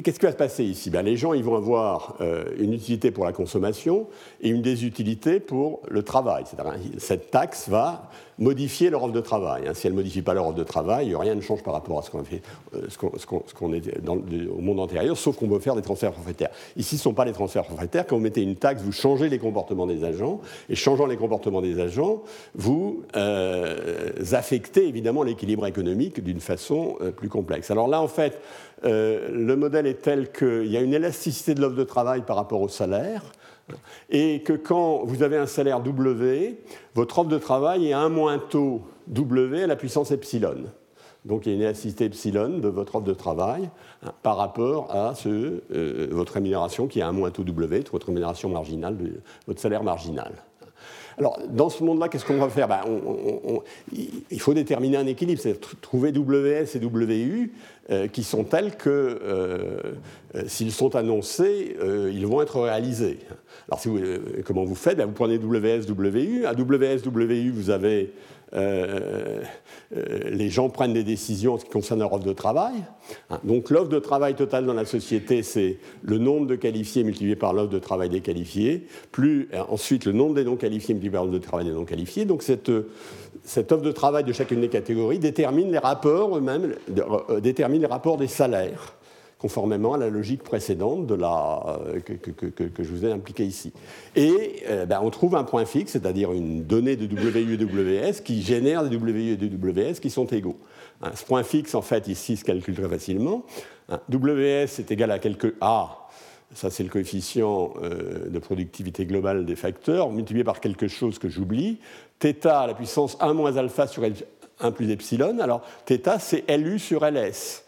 qu'est-ce qui va se passer ici? Ben, Les gens ils vont avoir une utilité pour la consommation et une désutilité pour le travail. Cette taxe va modifier leur offre de travail. Hein. Si elle ne modifie pas leur offre de travail, rien ne change par rapport à ce qu'on fait, ce qu'on, est dans, au monde antérieur, sauf qu'on peut faire des transferts forfaitaires. Ici, ce ne sont pas les transferts forfaitaires mettez une taxe, vous changez les comportements des agents, et changeant les comportements des agents, vous euh, affectez évidemment l'équilibre économique d'une façon euh, plus complexe. Alors là, en fait, euh, le modèle est tel qu'il y a une élasticité de l'offre de travail par rapport au salaire, et que quand vous avez un salaire W, votre offre de travail est un moins taux W à la puissance epsilon. Donc il y a une élasticité epsilon de votre offre de travail hein, par rapport à ce, euh, votre rémunération qui est un moins taux W, votre rémunération marginale, votre salaire marginal. Alors, dans ce monde-là, qu'est-ce qu'on va faire? Ben, Il faut déterminer un équilibre, c'est trouver WS et WU euh, qui sont tels que, euh, s'ils sont annoncés, ils vont être réalisés. Alors, comment vous faites? Ben, Vous prenez WS, WU. À WS, WU, vous avez euh, euh, les gens prennent des décisions en ce qui concerne leur offre de travail. Hein, donc l'offre de travail totale dans la société, c'est le nombre de qualifiés multiplié par l'offre de travail des qualifiés, plus euh, ensuite le nombre des non qualifiés multiplié par l'offre de travail des non qualifiés. Donc cette, cette offre de travail de chacune des catégories détermine les rapports des salaires conformément à la logique précédente de la, euh, que, je vous ai impliquée ici. Et euh, ben, on trouve un point fixe, c'est-à-dire une donnée de WU et WS qui génère des WU et des WS qui sont égaux. Hein, ce point fixe, en fait, ici, se calcule très facilement. Hein, WS est égal à quelque A, ça c'est le coefficient euh, de productivité globale des facteurs, multiplié par quelque chose que j'oublie, θ à la puissance 1 moins alpha sur 1 plus epsilon. Alors θ c'est LU sur LS.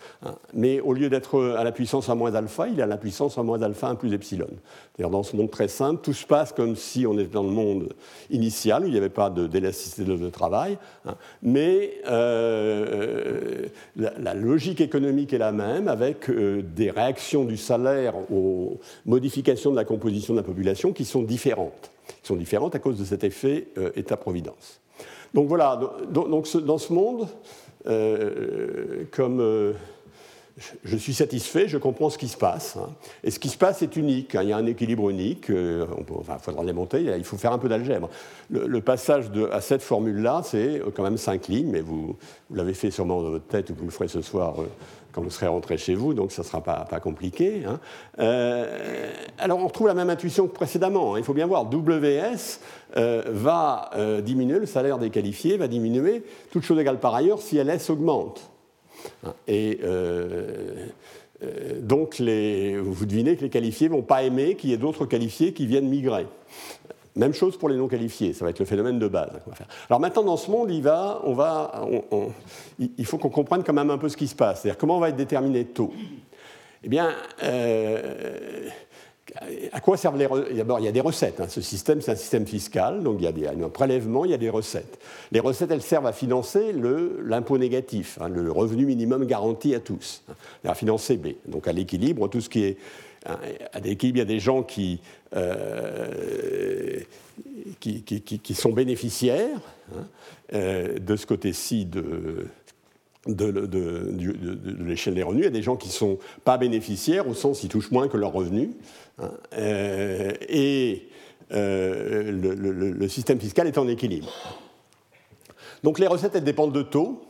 Mais au lieu d'être à la puissance à moins alpha, il est à la puissance à moins alpha 1 plus epsilon. C'est-à-dire dans ce monde très simple, tout se passe comme si on était dans le monde initial, où il n'y avait pas d'élasticité de, de, travail, hein. mais euh, la, logique économique est la même, avec euh, des réactions du salaire aux modifications de la composition de la population qui sont différentes, qui sont différentes à cause de cet effet euh, état-providence. Donc voilà, donc, dans ce monde, comme je suis satisfait, je comprends ce qui se passe. Hein. Et ce qui se passe est unique. Hein. Il y a un équilibre unique. Euh, il faudra le démonter. Il faut faire un peu d'algèbre. Le, passage à cette formule-là, c'est quand même cinq lignes, mais vous, l'avez fait sûrement dans votre tête ou vous le ferez ce soir euh, quand vous serez rentré chez vous, donc ça ne sera pas, compliqué. Hein. Euh, alors on retrouve la même intuition que précédemment. Il faut bien voir, WS va diminuer, le salaire des qualifiés va diminuer, toute chose égale par ailleurs, si LS augmente. Et euh, euh, donc, vous devinez que les qualifiés ne vont pas aimer qu'il y ait d'autres qualifiés qui viennent migrer. Même chose pour les non qualifiés, ça va être le phénomène de base. Alors maintenant, dans ce monde, il, va, on va, il faut qu'on comprenne quand même un peu ce qui se passe. C'est-à-dire comment on va être déterminé taux. Eh bien, euh, à quoi servent les recettes? D'abord, il y a des recettes. Hein. Ce système, c'est un système fiscal, donc il y a un prélèvement, il y a des recettes. Les recettes, elles servent à financer l'impôt négatif, hein, le revenu minimum garanti à tous, hein, à financer B. Donc à l'équilibre, tout ce qui est. À l'équilibre, il y a des gens qui, euh, qui, sont bénéficiaires euh, de ce côté-ci de de, l'échelle des revenus. Il y a des gens qui ne sont pas bénéficiaires, au sens ils touchent moins que leurs revenus. Euh, et euh, le, système fiscal est en équilibre. Donc les recettes, elles dépendent de taux,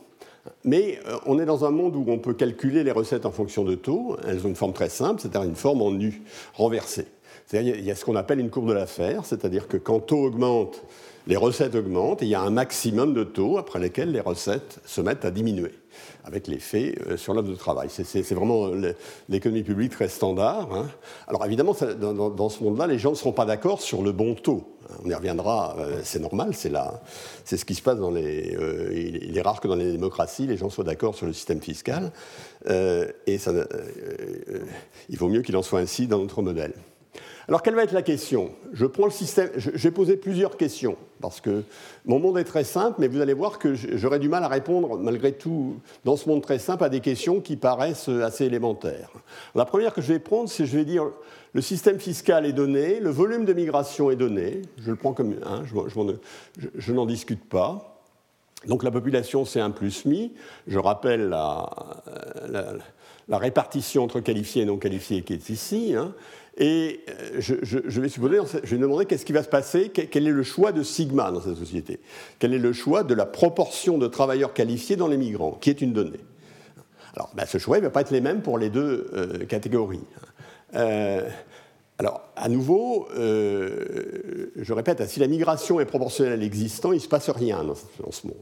mais euh, on est dans un monde où on peut calculer les recettes en fonction de taux. Elles ont une forme très simple, c'est-à-dire une forme en nu renversée. C'est-à-dire il y a ce qu'on appelle une courbe de l'affaire, c'est-à-dire que quand taux augmente, les recettes augmentent et il y a un maximum de taux après lesquels les recettes se mettent à diminuer avec l'effet euh, sur l'offre de travail. C'est vraiment l'économie publique très standard. Hein. Alors évidemment, dans, ce monde-là, les gens ne seront pas d'accord sur le bon taux. On y reviendra, euh, c'est normal, c'est ce qui se passe dans les... Euh, il est rare que dans les démocraties, les gens soient d'accord sur le système fiscal. et il vaut mieux qu'il en soit ainsi dans notre modèle. Alors, quelle va être la question? Je prends le système. J'ai posé plusieurs questions parce que mon monde est très simple, mais vous allez voir que j'aurai du mal à répondre, malgré tout, dans ce monde très simple, à des questions qui paraissent assez élémentaires. La première que je vais prendre, c'est je vais dire le système fiscal est donné, le volume de migration est donné. Je le prends comme hein, je, n'en discute pas. Donc la population, c'est un plus mi. Je rappelle la, répartition entre qualifiés et non qualifiés qui est ici. Hein. Et euh, je, vais supposer, je vais demander qu'est-ce qui va se passer, quel est le choix de sigma dans cette société, quel est le choix de la proportion de travailleurs qualifiés dans les migrants, qui est une donnée? Alors, ben, ce choix ne va pas être les mêmes pour les deux euh, catégories. Euh, alors, à nouveau, je répète, si la migration est proportionnelle à l'existant, il ne se passe rien dans, ce monde.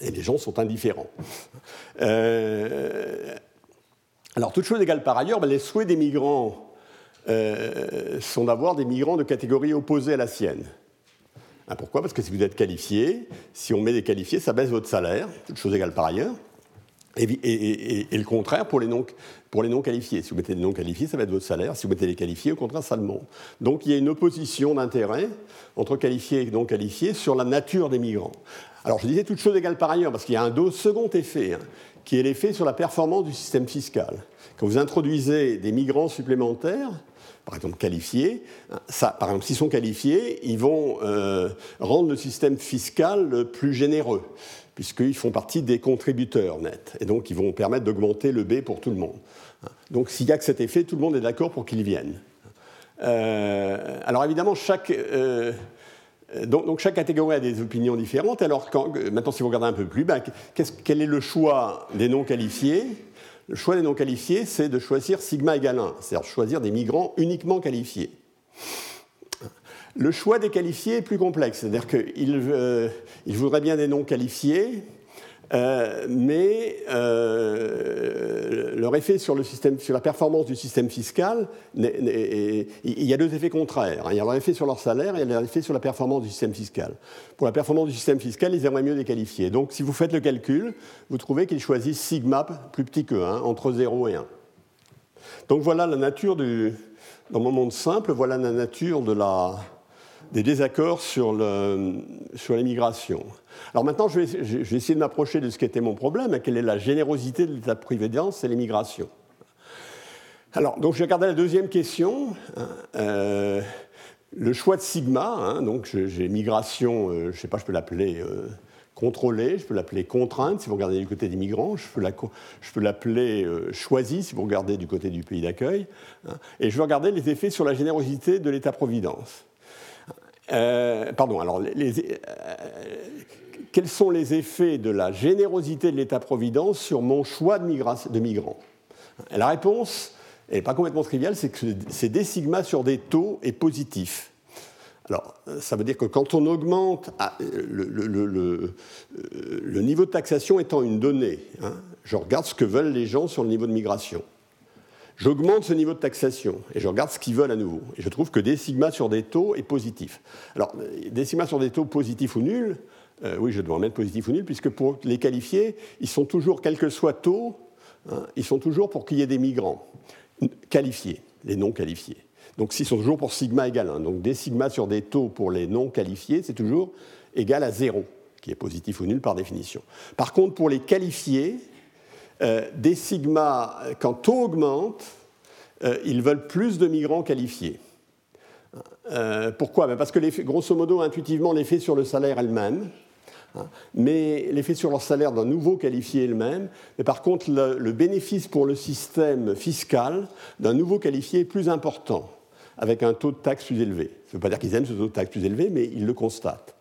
Et les gens sont indifférents. alors, toute chose égale par ailleurs, ben, les souhaits des migrants euh, sont d'avoir des migrants de catégorie opposée à la sienne. Hein, pourquoi? Parce que si vous êtes qualifié, si on met des qualifiés, ça baisse votre salaire, toute chose égale par ailleurs. Et, le contraire pour les, non, pour les non qualifiés. Si vous mettez des non qualifiés, ça va être votre salaire. Si vous mettez les qualifiés, au contraire, ça le monte. Donc il y a une opposition d'intérêt entre qualifiés et non qualifiés sur la nature des migrants. Alors je disais toute chose égale par ailleurs, parce qu'il y a un second effet, hein, qui est l'effet sur la performance du système fiscal. Quand vous introduisez des migrants supplémentaires, par exemple qualifiés, par exemple, s'ils sont qualifiés, ils vont euh, rendre le système fiscal plus généreux, puisqu'ils font partie des contributeurs nets, et donc ils vont permettre d'augmenter le B pour tout le monde. Donc s'il n'y a que cet effet, tout le monde est d'accord pour qu'ils viennent. Euh, alors évidemment, chaque, euh, donc, catégorie a des opinions différentes. Alors maintenant, si vous regardez un peu plus, ben, quel est le choix des non qualifiés le choix des non qualifiés, c'est de choisir sigma égale 1, c'est-à-dire choisir des migrants uniquement qualifiés. Le choix des qualifiés est plus complexe, c'est-à-dire qu'il euh, voudrait bien des non qualifiés, euh, mais euh, leur effet sur, le système, sur la performance du système fiscal, il y a deux effets contraires. Il y a leur effet sur leur salaire et il y a leur effet sur la performance du système fiscal. Pour la performance du système fiscal, ils aimeraient mieux les qualifier. Donc si vous faites le calcul, vous trouvez qu'ils choisissent sigma plus petit que 1, entre 0 et 1. Donc voilà la nature du... Dans mon monde simple, voilà la nature de la, des désaccords sur l'immigration. Alors maintenant, je vais, essayer de m'approcher de ce qui était mon problème, quelle est la générosité de l'état de prévoyance et l'immigration. Alors, donc je regarder la deuxième question. Hein, euh, le choix de sigma, hein, donc j'ai migration, euh, je ne sais pas, je peux l'appeler euh, contrôlée, je peux l'appeler contrainte si vous regardez du côté des migrants, je peux l'appeler choisie si vous regardez du côté du pays d'accueil, hein, et je vais regarder les effets sur la générosité de l'État-providence. Pardon, alors les, quels sont les effets de la générosité de l'État-providence sur mon choix de, de migrants La réponse n'est pas complètement triviale, c'est que c'est des sigma sur des taux est positif. Alors, ça veut dire que quand on augmente ah, le, le, niveau de taxation étant une donnée, hein, je regarde ce que veulent les gens sur le niveau de migration. J'augmente ce niveau de taxation et je regarde ce qu'ils veulent à nouveau. Et je trouve que des sigma sur des taux est positif. Alors, des sigma sur des taux positifs ou nuls, euh, oui, je dois en mettre positif ou nul, puisque pour les qualifier, ils sont toujours, quel que soit taux, hein, ils sont toujours pour qu'il y ait des migrants qualifiés, les non qualifiés. Donc s'ils sont toujours pour sigma égal 1. Donc des sigma sur des taux pour les non qualifiés, c'est toujours égal à 0, qui est positif ou nul par définition. Par contre, pour les qualifiés, des sigma, quand taux augmente, euh, ils veulent plus de migrants qualifiés. pourquoi? Ben Parce que, grosso modo, intuitivement, l'effet sur le salaire est le même. Hein. Mais l'effet sur leur salaire d'un nouveau qualifié est le même. Mais par contre, le, bénéfice pour le système fiscal d'un nouveau qualifié est plus important, avec un taux de taxe plus élevé. Ça ne veut pas dire qu'ils aiment ce taux de taxe plus élevé, mais ils le constatent.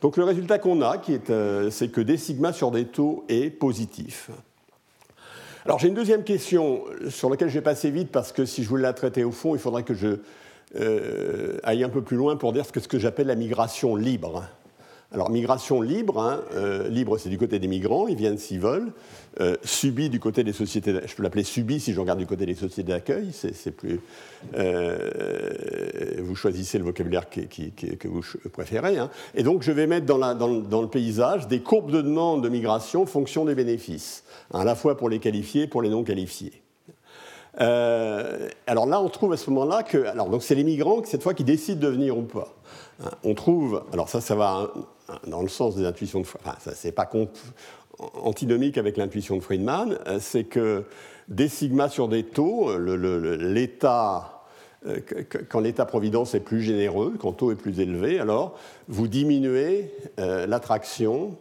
Donc le résultat qu'on a, euh, c'est que des sigma sur des taux est positif. Alors j'ai une deuxième question sur laquelle je vais passer vite parce que si je voulais la traiter au fond, il faudrait que je euh, aille un peu plus loin pour dire ce que j'appelle la migration libre. Alors, migration libre, hein, euh, libre c'est du côté des migrants, ils viennent s'ils veulent. Euh, du côté des sociétés, je peux l'appeler subi si je regarde du côté des sociétés d'accueil, c'est plus. Euh, vous choisissez le vocabulaire que vous préférez. Hein. Et donc, je vais mettre dans, le paysage des courbes de demande de migration fonction des bénéfices, à la fois pour les qualifiés et pour les non qualifiés. alors là, on trouve à ce moment-là que. Alors, donc, c'est les migrants, cette fois, qui décident de venir ou pas. Hein, on trouve, alors ça, ça va dans le sens des intuitions de Friedman, enfin, c'est pas antinomique avec l'intuition de Friedman, euh, c'est que des sigma sur des taux, l'état, euh, quand l'état-providence est plus généreux, quand taux est plus élevé, alors vous diminuez euh, l'attraction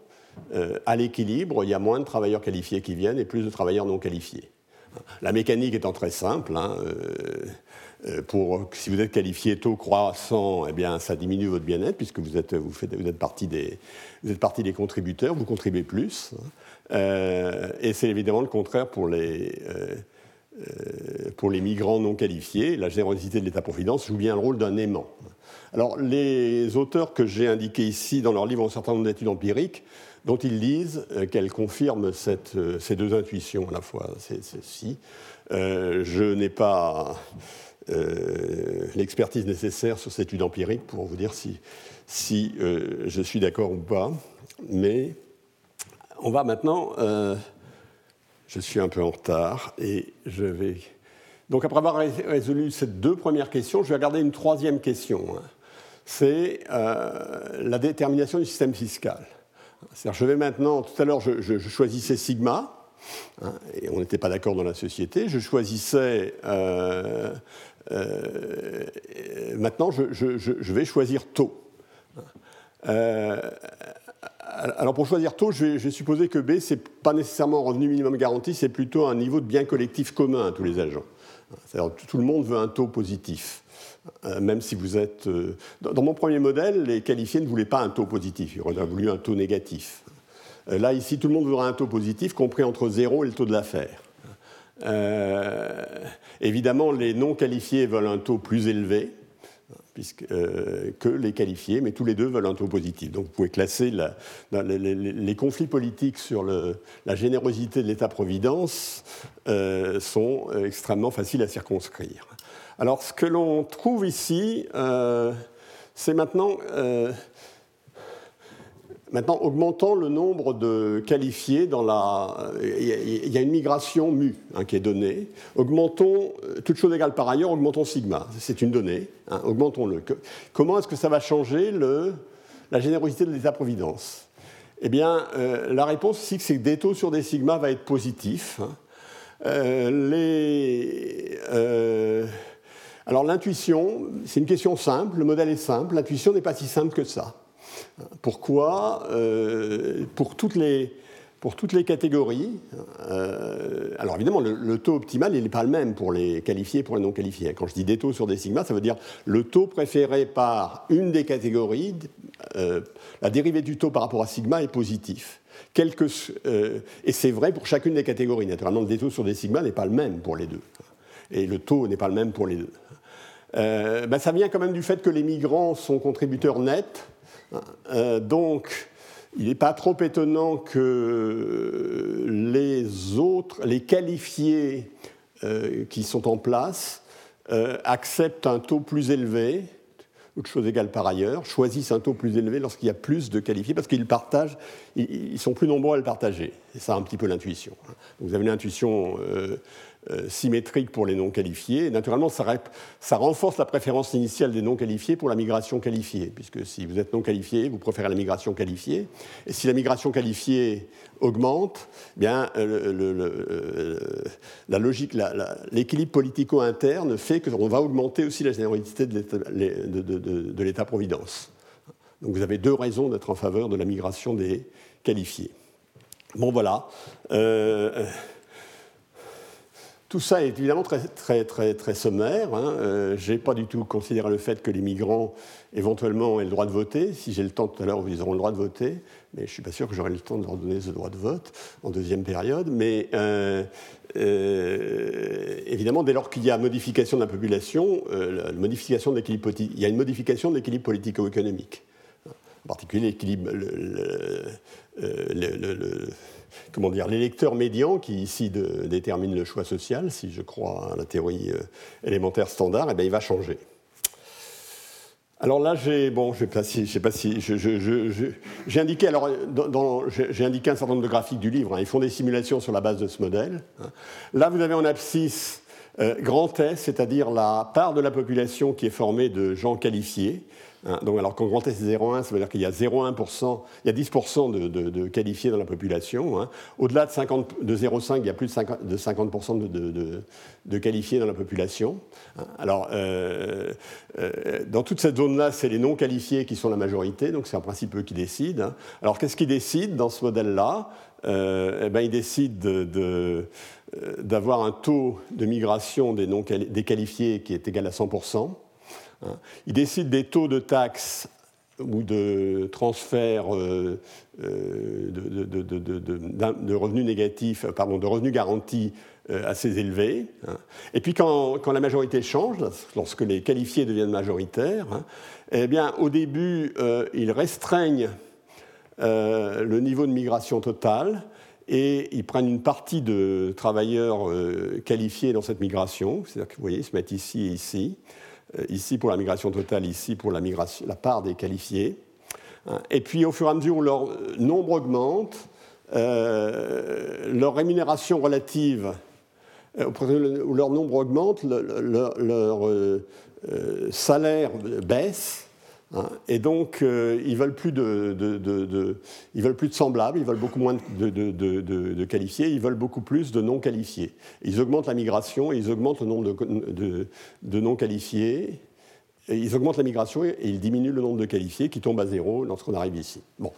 à l'équilibre, il y a moins de travailleurs qualifiés qui viennent et plus de travailleurs non qualifiés. La mécanique étant très simple, hein, euh, pour, si vous êtes qualifié taux croissant, eh bien, ça diminue votre bien-être puisque vous êtes, vous, êtes partie des, vous êtes partie des contributeurs, vous contribuez plus. Hein. Euh, et c'est évidemment le contraire pour les, euh, pour les migrants non qualifiés. La générosité de l'État-providence joue bien le rôle d'un aimant. Alors, les auteurs que j'ai indiqués ici dans leur livre ont un certain nombre d'études empiriques dont ils disent qu'elles confirment ces deux intuitions à la fois. C'est, je n'ai pas euh, l'expertise nécessaire sur cette étude empirique pour vous dire si, si je suis d'accord ou pas. Mais on va maintenant. je suis un peu en retard et je vais. Donc, après avoir résolu ces deux premières questions, je vais regarder une troisième question. Hein. C'est la détermination du système fiscal. Je vais maintenant, tout à l'heure, je, choisissais sigma, hein, et on n'était pas d'accord dans la société. Je choisissais. Euh, euh, maintenant, je, vais choisir taux. Euh, alors, pour choisir taux, je vais, supposer que B, ce n'est pas nécessairement un revenu minimum garanti, c'est plutôt un niveau de bien collectif commun à tous les agents. C'est-à-dire tout le monde veut un taux positif. Euh, même si vous êtes... Dans mon premier modèle, les qualifiés ne voulaient pas un taux positif, ils auraient voulu un taux négatif. Là, ici, tout le monde voudra un taux positif, compris entre 0 et le taux de l'affaire. Évidemment, les non qualifiés veulent un taux plus élevé puisque, que les qualifiés, mais tous les deux veulent un taux positif. Donc vous pouvez classer les, conflits politiques sur la générosité de l'État-providence sont extrêmement faciles à circonscrire. Alors, ce que l'on trouve ici, euh, c'est maintenant, euh, maintenant augmentant le nombre de qualifiés dans la. Il y a une migration mu hein, qui est donnée. Augmentons, euh, toute chose égale par ailleurs, augmentons sigma. C'est une donnée. Hein, augmentons-le. Comment est-ce que ça va changer la générosité de l'État-providence? Eh bien, la réponse ici, c'est que des taux sur des sigma va être positif. Hein. les. Alors l'intuition, c'est une question simple, le modèle est simple, l'intuition n'est pas si simple que ça. Pourquoi euh, pour, toutes les, pour toutes les catégories, euh, alors évidemment le, taux optimal n'est pas le même pour les qualifiés et pour les non qualifiés. Quand je dis des taux sur des sigma, ça veut dire le taux préféré par une des catégories, euh, la dérivée du taux par rapport à sigma est positif. et c'est vrai pour chacune des catégories. Naturellement, le taux sur des sigma n'est pas le même pour les deux. Et le taux n'est pas le même pour les deux. Ben, ça vient quand même du fait que les migrants sont contributeurs nets. Euh, donc, il n'est pas trop étonnant que les autres, les qualifiés euh, qui sont en place, acceptent un taux plus élevé, autre chose égale par ailleurs, choisissent un taux plus élevé lorsqu'il y a plus de qualifiés, parce qu'ils partagent, ils, sont plus nombreux à le partager. C'est ça un petit peu l'intuition. Vous avez l'intuition euh, symétrique pour les non qualifiés. naturellement, ça, renforce la préférence initiale des non qualifiés pour la migration qualifiée, puisque si vous êtes non qualifié, vous préférez la migration qualifiée. Et si la migration qualifiée augmente, eh bien, euh, la logique, l'équilibre politico-interne fait qu'on va augmenter aussi la générosité de l'État-providence. Donc vous avez deux raisons d'être en faveur de la migration des qualifiés. Bon voilà. Euh, tout ça est évidemment très, très, très, très sommaire. Hein. Euh, je n'ai pas du tout considéré le fait que les migrants, éventuellement, aient le droit de voter. Si j'ai le temps tout à l'heure, ils auront le droit de voter. Mais je ne suis pas sûr que j'aurai le temps de leur donner ce droit de vote en deuxième période. Mais euh, euh, évidemment, dès lors qu'il y a modification de la population, la modification de il y a une modification de l'équilibre politico-économique. En particulier, l'équilibre. Comment dire, l'électeur médian qui ici détermine le choix social, si je crois à la théorie euh, élémentaire standard, eh bien, il va changer. Alors là, j'ai bon, je sais pas si, j'ai indiqué alors j'ai indiqué un certain nombre de graphiques du livre. Hein. ils font des simulations sur la base de ce modèle. Hein. Là, vous avez en abscisse euh, grand S, c'est-à-dire la part de la population qui est formée de gens qualifiés. Hein, donc, alors quand grand S est 0,1, ça veut dire qu'il y a 0,1%, il y a 10% de, qualifiés dans la population. Hein. Au-delà de, 0,5, il y a plus de 50%, de, qualifiés dans la population. Hein. Alors, euh, euh, dans toute cette zone-là, c'est les non qualifiés qui sont la majorité, donc c'est en principe eux qui décident. Alors, qu'est-ce qui décide dans ce modèle-là? Euh, eh ben, Ils décident d'avoir un taux de migration des, non des qualifiés qui est égal à 100%. Il décide des taux de taxes ou de transfert euh, euh, de, revenus négatifs, pardon, de revenus garantis euh, assez élevés. Hein. Et puis quand, la majorité change, lorsque les qualifiés deviennent majoritaires, hein, eh bien au début, ils restreignent le niveau de migration totale et ils prennent une partie de travailleurs qualifiés dans cette migration, c'est-à-dire que vous voyez, ils se mettent ici et ici. Ici pour la migration totale, ici pour la, migration, la part des qualifiés. Hein. Et puis au fur et à mesure où leur nombre augmente, leur rémunération relative, où leur nombre augmente, leur, salaire baisse. Et donc, euh, ils veulent plus de, ils veulent plus de semblables, ils veulent beaucoup moins de, qualifiés, ils veulent beaucoup plus de non qualifiés. Ils augmentent la migration, ils augmentent le nombre de, non qualifiés, et ils augmentent la migration et ils diminuent le nombre de qualifiés qui tombe à zéro lorsqu'on arrive ici. Bon.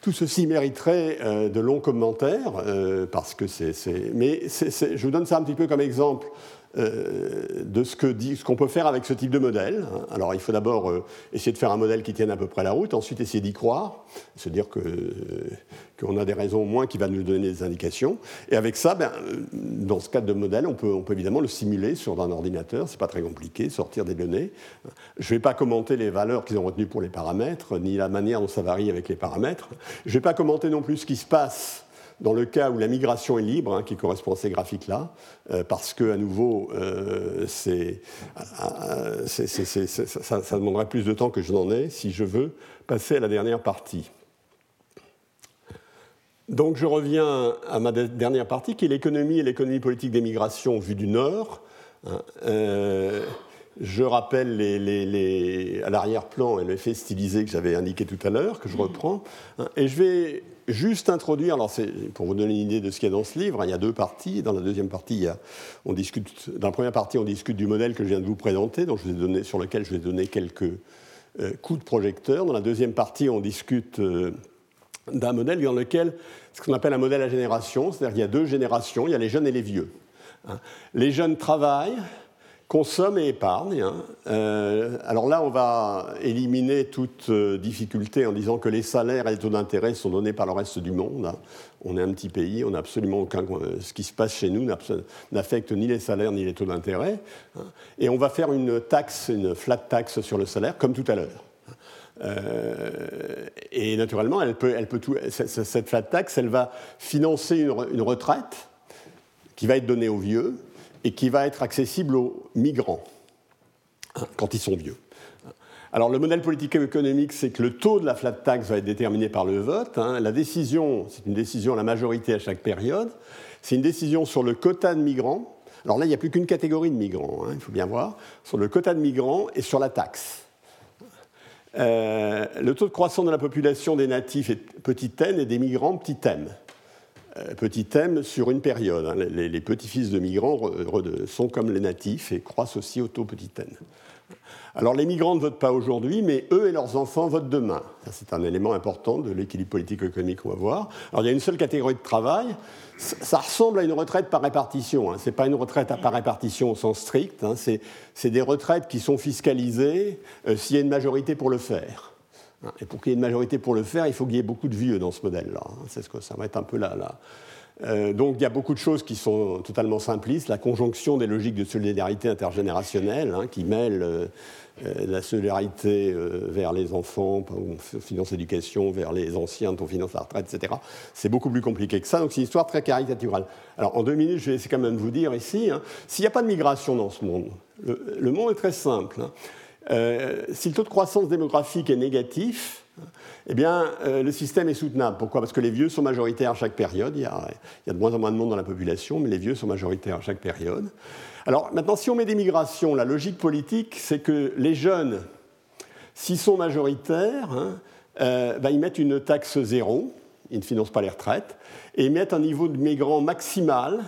Tout ceci mériterait euh, de longs commentaires, euh, parce que c'est. Mais je vous donne ça un petit peu comme exemple de ce qu'on peut faire avec ce type de modèle. Alors il faut d'abord euh, essayer de faire un modèle qui tienne à peu près la route, ensuite essayer d'y croire, se dire euh, qu'on a des raisons au moins qui va nous donner des indications. Et avec ça, ben, dans ce cadre de modèle, on peut, on peut évidemment le simuler sur un ordinateur, c'est pas très compliqué, sortir des données. Je ne vais pas commenter les valeurs qu'ils ont retenues pour les paramètres, ni la manière dont ça varie avec les paramètres. Je ne vais pas commenter non plus ce qui se passe dans le cas où la migration est libre, hein, qui correspond à ces graphiques-là, euh, parce que, à nouveau, euh, euh, ça, demanderait plus de temps que je n'en ai si je veux passer à la dernière partie. Donc je reviens à ma dernière partie, qui est l'économie et l'économie politique des migrations vues du Nord. Hein. je rappelle à l'arrière-plan l'effet stylisé que j'avais indiqué tout à l'heure, que je reprends. Hein. et je vais juste introduire, alors pour vous donner une idée de ce qu'il y a dans ce livre, il y a deux parties. Dans la deuxième partie, on discute, dans la première partie, on discute du modèle que je viens de vous présenter, je donné, sur lequel je vais donner quelques euh, coups de projecteur. Dans la deuxième partie, on discute euh, d'un modèle dans lequel, ce qu'on appelle un modèle à génération, c'est-à-dire qu'il y a deux générations, il y a les jeunes et les vieux. Hein. Les jeunes travaillent, consomme et épargne. Hein. Euh, alors là, on va éliminer toute euh, difficulté en disant que les salaires et les taux d'intérêt sont donnés par le reste du monde. Hein. On est un petit pays, on n'a absolument aucun. Euh, ce qui se passe chez nous n'affecte ni les salaires ni les taux d'intérêt. Hein. Et on va faire une taxe, une flat tax sur le salaire, comme tout à l'heure. et naturellement, cette flat tax, elle va financer une retraite qui va être donnée aux vieux, et qui va être accessible aux migrants quand ils sont vieux. Alors le modèle politique économique, c'est que le taux de la flat tax va être déterminé par le vote. Hein. La décision, c'est une décision à la majorité à chaque période. C'est une décision sur le quota de migrants. Alors là, il n'y a plus qu'une catégorie de migrants, hein, il faut bien voir, sur le quota de migrants et sur la taxe. Euh, le taux de croissance de la population des natifs est petit n et des migrants petit m. Euh, petit M sur une période. Hein. Les, petits-fils de migrants sont comme les natifs et croissent aussi au taux petit n. Alors les migrants ne votent pas aujourd'hui, mais eux et leurs enfants votent demain. C'est un élément important de l'équilibre politique-économique qu'on va voir. Alors il y a une seule catégorie de travail. Ça ressemble à une retraite par répartition. Hein. Ce n'est pas une retraite par répartition au sens strict. Hein. C'est des retraites qui sont fiscalisées euh, s'il y a une majorité pour le faire. Hein, et pour qu'il y ait une majorité pour le faire, il faut qu'il y ait beaucoup de vieux dans ce modèle-là. Hein. C'est ce que ça va être un peu là. Euh, donc il y a beaucoup de choses qui sont totalement simplistes. La conjonction des logiques de solidarité intergénérationnelle hein, qui mêlent euh, euh, la solidarité vers les enfants, on finance l'éducation, vers les anciens, on finance la retraite, etc. C'est beaucoup plus compliqué que ça. Donc c'est une histoire très caricaturale. Alors en deux minutes, je vais essayer quand même de vous dire ici, s'il n'y a pas de migration dans ce monde, le monde est très simple. Euh, si le taux de croissance démographique est négatif, eh bien, euh, le système est soutenable. Pourquoi? Parce que les vieux sont majoritaires à chaque période. Il y, a, de moins en moins de monde dans la population, mais les vieux sont majoritaires à chaque période. Alors maintenant, si on met des migrations, la logique politique, c'est que les jeunes, s'ils sont majoritaires, hein, euh, ben, ils mettent une taxe zéro, ils ne financent pas les retraites, et ils mettent un niveau de migrants maximal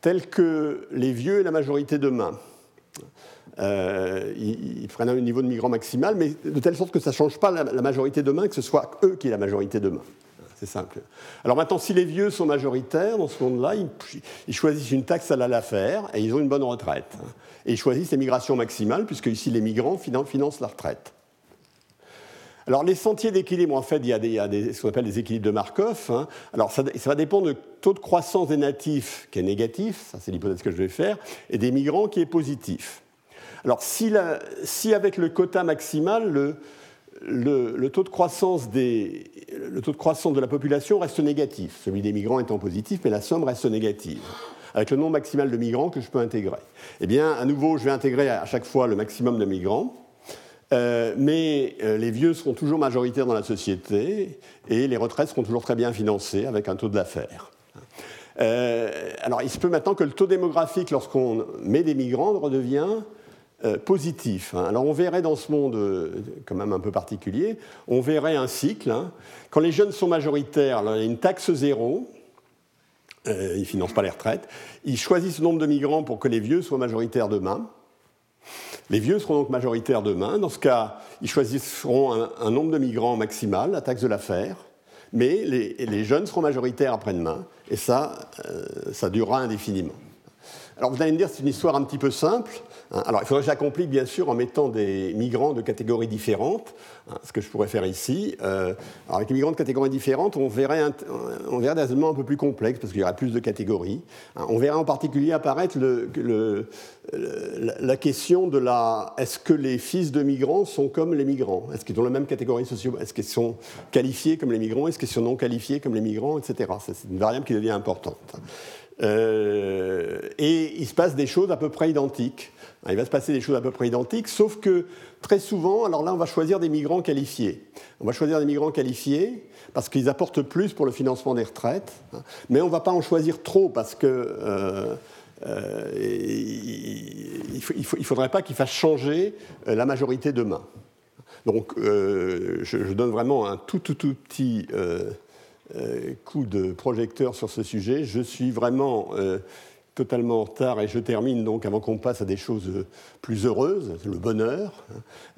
tel que les vieux et la majorité demain. Euh, ils, prennent un niveau de migrants maximal, mais de telle sorte que ça ne change pas la, majorité demain, que ce soit eux qui aient la majorité demain. C'est simple. Alors maintenant, si les vieux sont majoritaires dans ce monde-là, ils, choisissent une taxe à la l'affaire et ils ont une bonne retraite. Et ils choisissent les migrations maximales, puisque ici les migrants financent la retraite. Alors les sentiers d'équilibre, en fait, il y a, des, ce qu'on appelle des équilibres de Markov. Hein. Alors ça, ça, va dépendre du taux de croissance des natifs qui est négatif, ça c'est l'hypothèse que je vais faire, et des migrants qui est positif. Alors, si, avec le quota maximal, le, taux de croissance de la population reste négatif, celui des migrants étant positif, mais la somme reste négative. avec le nombre maximal de migrants que je peux intégrer. Eh bien, à nouveau, je vais intégrer à chaque fois le maximum de migrants. Euh, mais euh, les vieux seront toujours majoritaires dans la société et les retraites seront toujours très bien financées avec un taux de l'affaire. Euh, alors, il se peut maintenant que le taux démographique, lorsqu'on met des migrants, redevient positif. Hein. Alors, on verrait dans ce monde quand même un peu particulier, on verrait un cycle. Hein. Quand les jeunes sont majoritaires, il y a une taxe zéro. ils ne financent pas les retraites. Ils choisissent le nombre de migrants pour que les vieux soient majoritaires demain. Les vieux seront donc majoritaires demain. Dans ce cas, ils choisiront un, nombre de migrants maximal, la taxe de l'affaire, mais les, jeunes seront majoritaires après-demain, et ça, euh, ça durera indéfiniment. Alors vous allez me dire, c'est une histoire un petit peu simple. Hein. Alors il faudrait que je la complique bien sûr en mettant des migrants de catégories différentes, hein, ce que je pourrais faire ici. Euh, alors avec les migrants de catégories différentes, on verrait, un, on verrait des raisonnements un peu plus complexes parce qu'il y aurait plus de catégories. Hein. On verrait en particulier apparaître la question de la est-ce que les fils de migrants sont comme les migrants? Est-ce qu'ils ont la même catégorie socio Est-ce qu'ils sont qualifiés comme les migrants? Est-ce qu'ils sont non qualifiés comme les migrants? Etc. C'est une variable qui devient importante. Euh, et il se passe des choses à peu près identiques. Il va se passer des choses à peu près identiques, sauf que très souvent, alors là, on va choisir des migrants qualifiés. On va choisir des migrants qualifiés parce qu'ils apportent plus pour le financement des retraites, hein. mais on ne va pas en choisir trop parce que euh, euh, il ne faudrait pas qu'ils fassent changer la majorité demain. Donc, je, je, donne vraiment un tout, tout, tout petit euh, coup de projecteur sur ce sujet. Je suis vraiment euh, totalement en retard et je termine donc avant qu'on passe à des choses plus heureuses, le bonheur.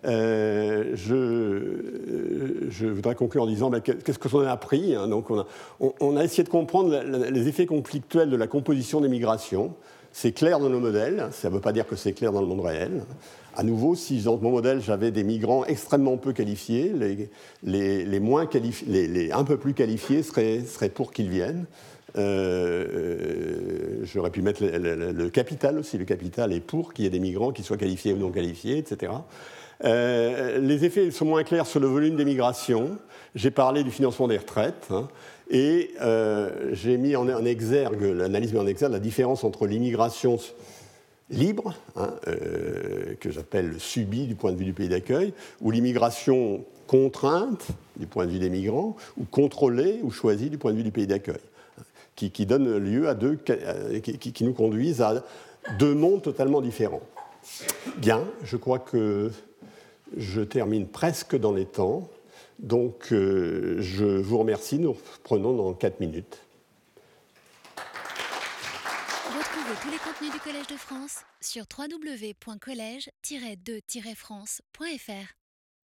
Euh, je, je, voudrais conclure en disant ben, qu'est-ce qu'on a appris. Hein. donc on a, essayé de comprendre les effets conflictuels de la composition des migrations. C'est clair dans nos modèles, ça ne veut pas dire que c'est clair dans le monde réel. À nouveau, si dans mon modèle j'avais des migrants extrêmement peu qualifiés, les, moins les, un peu plus qualifiés seraient, pour qu'ils viennent. Euh, j'aurais pu mettre le, capital aussi. Le capital est pour qu'il y ait des migrants qui soient qualifiés ou non qualifiés, etc. Euh, les effets sont moins clairs sur le volume des migrations. J'ai parlé du financement des retraites. Hein, et euh, j'ai mis en, exergue, l'analyse met en exergue la différence entre l'immigration libre, hein, euh, que j'appelle subie du point de vue du pays d'accueil, ou l'immigration contrainte du point de vue des migrants, ou contrôlée ou choisie du point de vue du pays d'accueil, qui, donne lieu à deux, euh, qui, nous conduisent à deux mondes totalement différents. Bien, je crois que je termine presque dans les temps, donc euh, je vous remercie, nous reprenons dans quatre minutes. tous les contenus du Collège de France sur www.colège-2-france.fr.